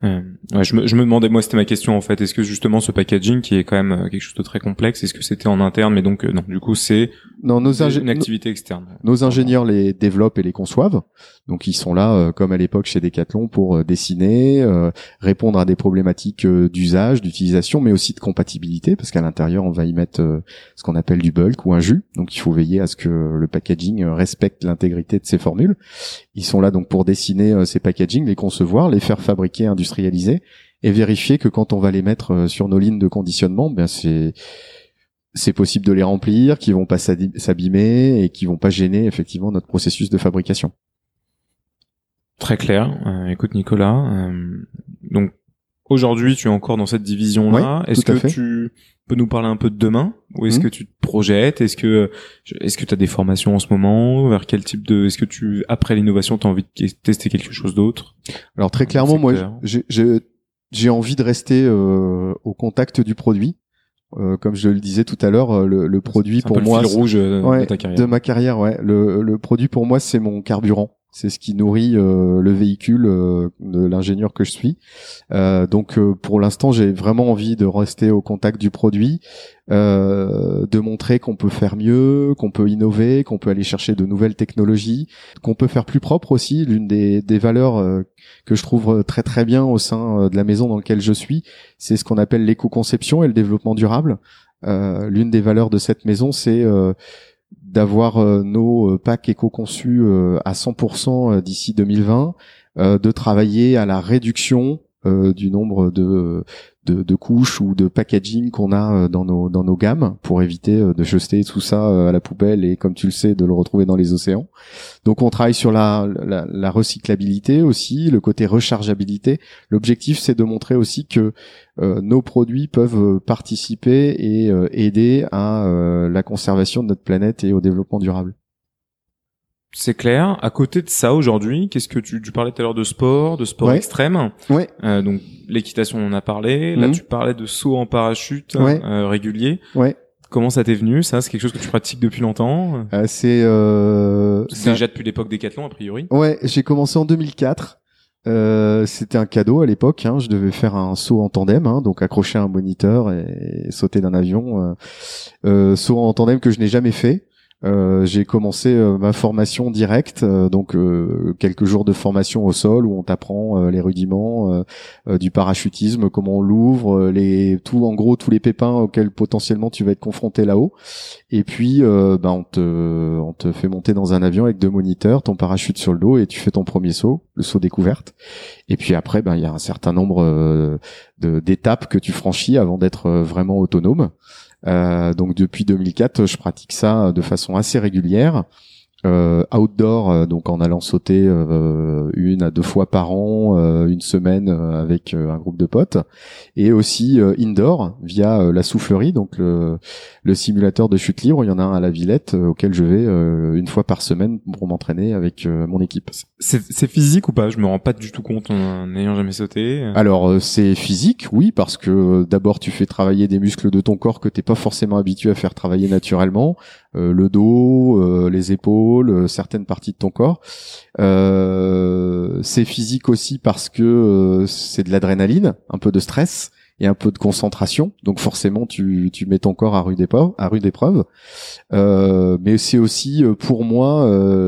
Euh, ouais, je, me, je me demandais, moi c'était ma question en fait, est-ce que justement ce packaging qui est quand même euh, quelque chose de très complexe, est-ce que c'était en interne, mais donc euh, non, du coup c'est non, nos une activité externe. Nos ingénieurs les développent et les conçoivent, donc ils sont là comme à l'époque chez Decathlon pour dessiner, répondre à des problématiques d'usage, d'utilisation, mais aussi de compatibilité, parce qu'à l'intérieur on va y mettre ce qu'on appelle du bulk ou un jus, donc il faut veiller à ce que le packaging respecte l'intégrité de ces formules. Ils sont là donc pour dessiner ces packaging, les concevoir, les faire fabriquer et vérifier que quand on va les mettre euh, sur nos lignes de conditionnement, ben c'est c'est possible de les remplir, qui vont pas s'abîmer et qui vont pas gêner effectivement notre processus de fabrication. Très clair. Euh, écoute Nicolas, euh, donc aujourd'hui tu es encore dans cette division là. est-ce que tu peux nous parler un peu de demain ou est-ce mmh. que tu te projettes? Est-ce que est-ce que tu as des formations en ce moment? Vers quel type de Est-ce que tu après l'innovation tu as envie de tester quelque chose d'autre? Alors très clairement moi j'ai j'ai envie de rester euh, au contact du produit. Euh, comme je le disais tout à l'heure, euh, le, le produit pour moi, le fil rouge de, ta carrière. de ma carrière, ouais. Le, le produit pour moi, c'est mon carburant c'est ce qui nourrit euh, le véhicule euh, de l'ingénieur que je suis. Euh, donc pour l'instant, j'ai vraiment envie de rester au contact du produit, de montrer qu'on peut faire mieux, qu'on peut innover, qu'on peut aller chercher de nouvelles technologies, qu'on peut faire plus propre aussi. L'une des, des valeurs que je trouve très très bien au sein de la maison dans laquelle je suis, c'est ce qu'on appelle l'éco-conception et le développement durable. L'une des valeurs de cette maison, c'est d'avoir euh, nos euh, packs éco-conçus euh, à 100% d'ici 2020, de travailler à la réduction du nombre de, de, couches ou de packaging qu'on a dans nos, dans nos gammes pour éviter de jeter tout ça à la poubelle et comme tu le sais de le retrouver dans les océans. Donc on travaille sur la, la, la recyclabilité aussi, le côté rechargeabilité. L'objectif c'est de montrer aussi que euh, nos produits peuvent euh, participer et euh, aider à la conservation de notre planète et au développement durable. C'est clair. À côté de ça, aujourd'hui, qu'est-ce que tu, tu parlais tout à l'heure de sport, de sport extrême. Ouais. Euh, donc l'équitation, on en a parlé. Là, mhm. tu parlais de saut en parachute régulier. Ouais. Comment ça t'est venu Ça, c'est quelque chose que tu pratiques depuis longtemps? Euh, C'est euh, déjà depuis l'époque Decathlon a priori. Ouais, j'ai commencé en 2004. Euh, c'était un cadeau à l'époque. Hein. Je devais faire un saut en tandem, hein, donc accrocher un moniteur et, sauter d'un avion. Euh, euh, saut en tandem que je n'ai jamais fait. Euh, j'ai commencé euh, ma formation directe, euh, donc quelques jours de formation au sol où on t'apprend les rudiments du parachutisme, comment on l'ouvre, tout en gros tous les pépins auxquels potentiellement tu vas être confronté là-haut. Et puis bah, on te on te fait monter dans un avion avec deux moniteurs, ton parachute sur le dos et tu fais ton premier saut, le saut découverte. Et puis après ben il y a un certain nombre d'étapes que tu franchis avant d'être vraiment autonome. Euh, donc depuis 2004, je pratique ça de façon assez régulière euh, outdoor, euh, donc en allant sauter euh, une à deux fois par an, euh, une semaine avec un groupe de potes, et aussi indoor via la soufflerie, donc le, le, simulateur de chute libre. Il y en a un à la Villette auquel je vais une fois par semaine pour m'entraîner avec mon équipe. C'est physique ou pas? Je me rends pas du tout compte en n'ayant jamais sauté. Alors c'est physique, oui, parce que d'abord tu fais travailler des muscles de ton corps que t'es pas forcément habitué à faire travailler naturellement. Euh, le dos, euh, les épaules, euh, certaines parties de ton corps. c'est physique aussi parce que c'est de l'adrénaline, un peu de stress et un peu de concentration. Donc forcément, tu, tu mets ton corps à rude épreuve. À rude épreuve. mais c'est aussi pour moi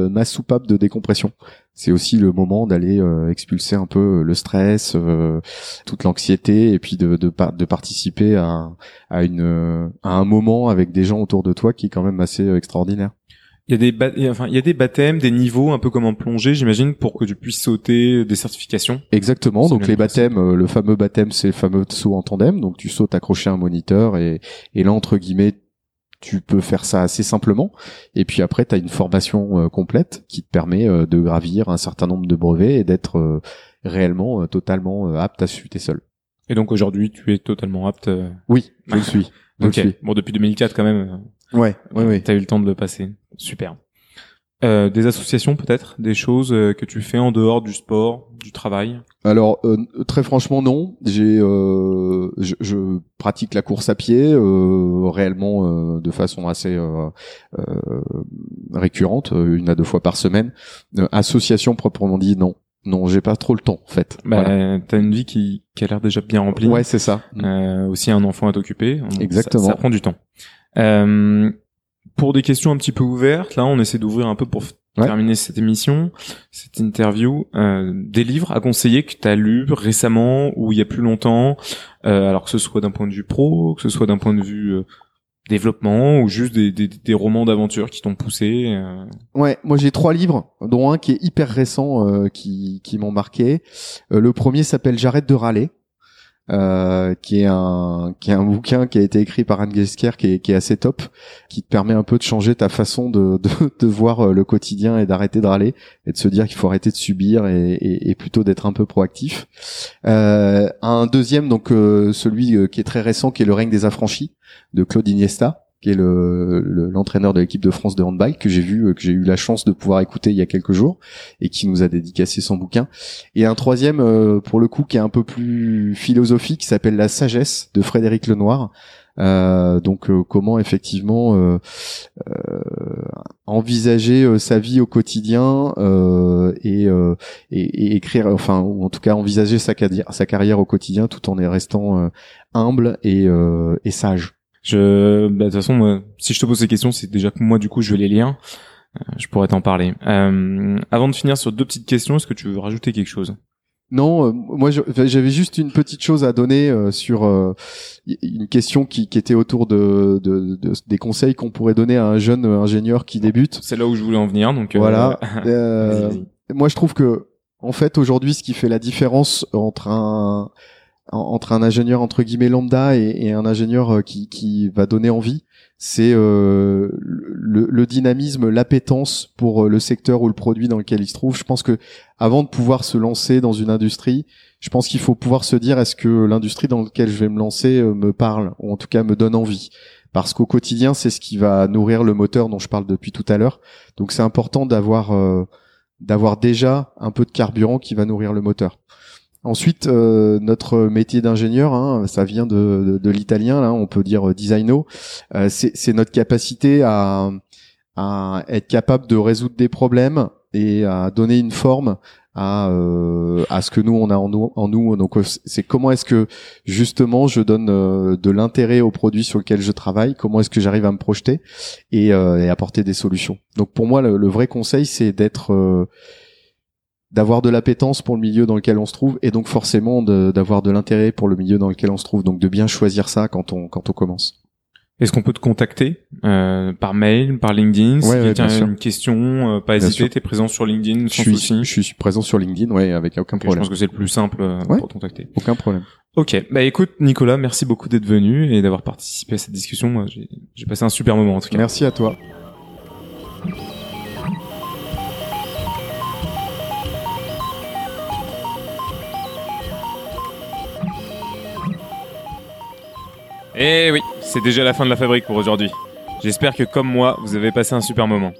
ma soupape de décompression c'est aussi le moment d'aller euh, expulser un peu le stress, euh, toute l'anxiété, et puis de, de, de participer à, à, une, à un moment avec des gens autour de toi qui est quand même assez euh, extraordinaire. Il y a des enfin il y a des baptêmes, des niveaux un peu comme en plongée, j'imagine, pour que tu puisses sauter des certifications. Exactement. Donc les baptêmes, le fameux baptême, c'est le fameux saut en tandem. Donc tu sautes accroché à un moniteur et, et là entre guillemets tu peux faire ça assez simplement. Et puis après, tu as une formation euh, complète qui te permet euh, de gravir un certain nombre de brevets et d'être euh, réellement totalement apte à chuter seul. Et donc aujourd'hui, tu es totalement apte Oui, je le suis. ok. Bon, depuis 2004 quand même. Ouais, ouais, ouais. T'as eu le temps de le passer. Super. Euh, des associations peut-être, des choses euh, que tu fais en dehors du sport, du travail? Alors euh, très franchement non. J'ai, je, je, pratique la course à pied réellement de façon assez récurrente, une à deux fois par semaine. association proprement dit non. Non, j'ai pas trop le temps en fait. Bah, T'as une vie qui, qui a l'air déjà bien remplie. Ouais, c'est ça. aussi un enfant à t'occuper. Exactement. Ça, ça, prend du temps. Euh, pour des questions un petit peu ouvertes, là, on essaie d'ouvrir un peu pour terminer cette émission, cette interview, euh, des livres à conseiller que tu as lus récemment ou il y a plus longtemps, euh, alors que ce soit d'un point de vue pro, que ce soit d'un point de vue euh, développement ou juste des, des, des romans d'aventure qui t'ont poussé. Euh. Ouais, moi j'ai trois livres, dont un qui est hyper récent, euh, qui, qui m'ont marqué. le premier s'appelle J'arrête de râler euh, qui est un qui est un bouquin qui a été écrit par Anne Gesker qui est, qui est assez top, qui te permet un peu de changer ta façon de, de, de voir euh, le quotidien et d'arrêter de râler et de se dire qu'il faut arrêter de subir et, et, plutôt d'être un peu proactif. Euh, un deuxième donc celui qui est très récent qui est Le règne des affranchis de Claude Iniesta qui est le, l'entraîneur de l'équipe de France de handball que j'ai vu euh, que j'ai eu la chance de pouvoir écouter il y a quelques jours et qui nous a dédicacé son bouquin. Et un troisième euh, pour le coup qui est un peu plus philosophique qui s'appelle La sagesse de Frédéric Lenoir. Euh, donc comment effectivement envisager sa vie au quotidien et, et, écrire enfin ou en tout cas envisager sa, sa carrière au quotidien tout en restant humble et, et sage je, bah, de toute façon, si je te pose ces questions, c'est déjà que moi, du coup, je vais les lire. Euh, je pourrais t'en parler. Euh, avant de finir sur deux petites questions, est-ce que tu veux rajouter quelque chose? Non, euh, moi j'avais juste une petite chose à donner euh, sur une question qui, qui, était autour de, de, de des conseils qu'on pourrait donner à un jeune ingénieur qui débute. C'est là où je voulais en venir, donc voilà. moi je trouve que en fait aujourd'hui, ce qui fait la différence entre un entre un ingénieur entre guillemets lambda et, un ingénieur euh, qui, qui, va donner envie, c'est euh, le, le, dynamisme, l'appétence pour euh, le secteur ou le produit dans lequel il se trouve. Je pense que avant de pouvoir se lancer dans une industrie, je pense qu'il faut pouvoir se dire est-ce que l'industrie dans laquelle je vais me lancer me parle ou en tout cas me donne envie? Parce qu'au quotidien, c'est ce qui va nourrir le moteur dont je parle depuis tout à l'heure. Donc c'est important d'avoir d'avoir déjà un peu de carburant qui va nourrir le moteur. Ensuite, euh, notre métier d'ingénieur, hein, ça vient de, de, de l'italien, là, on peut dire designo. Euh, c'est notre capacité à, à être capable de résoudre des problèmes et à donner une forme à euh, à ce que nous on a en nous, en nous. donc c'est comment est-ce que justement je donne euh, de l'intérêt au produit sur lequel je travaille comment est-ce que j'arrive à me projeter et, euh, et, apporter des solutions donc pour moi le, le vrai conseil c'est d'être euh, d'avoir de l'appétence pour le milieu dans lequel on se trouve et donc forcément d'avoir de, de l'intérêt pour le milieu dans lequel on se trouve donc de bien choisir ça quand on quand on commence est-ce qu'on peut te contacter euh, par mail, par LinkedIn Si ouais, tu as une question, euh, pas hésiter, tu es présent sur LinkedIn sans je suis, Je suis présent sur LinkedIn, ouais, avec aucun problème. Je pense que c'est le plus simple euh, pour te contacter. Aucun problème. Ok, bah écoute Nicolas, merci beaucoup d'être venu et d'avoir participé à cette discussion. J'ai passé un super moment en tout cas. Merci à toi. Eh oui, c'est déjà la fin de la fabrique pour aujourd'hui. J'espère que comme moi, vous avez passé un super moment.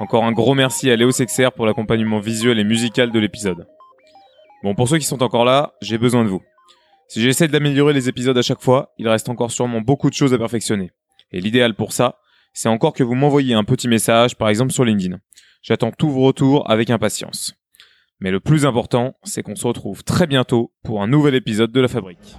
Encore un gros merci à Léo Sexer pour l'accompagnement visuel et musical de l'épisode. Bon, pour ceux qui sont encore là, j'ai besoin de vous. Si j'essaie d'améliorer les épisodes à chaque fois, il reste encore sûrement beaucoup de choses à perfectionner. Et l'idéal pour ça, c'est encore que vous m'envoyiez un petit message, par exemple sur LinkedIn. J'attends tous vos retours avec impatience. Mais le plus important, c'est qu'on se retrouve très bientôt pour un nouvel épisode de La Fabrique.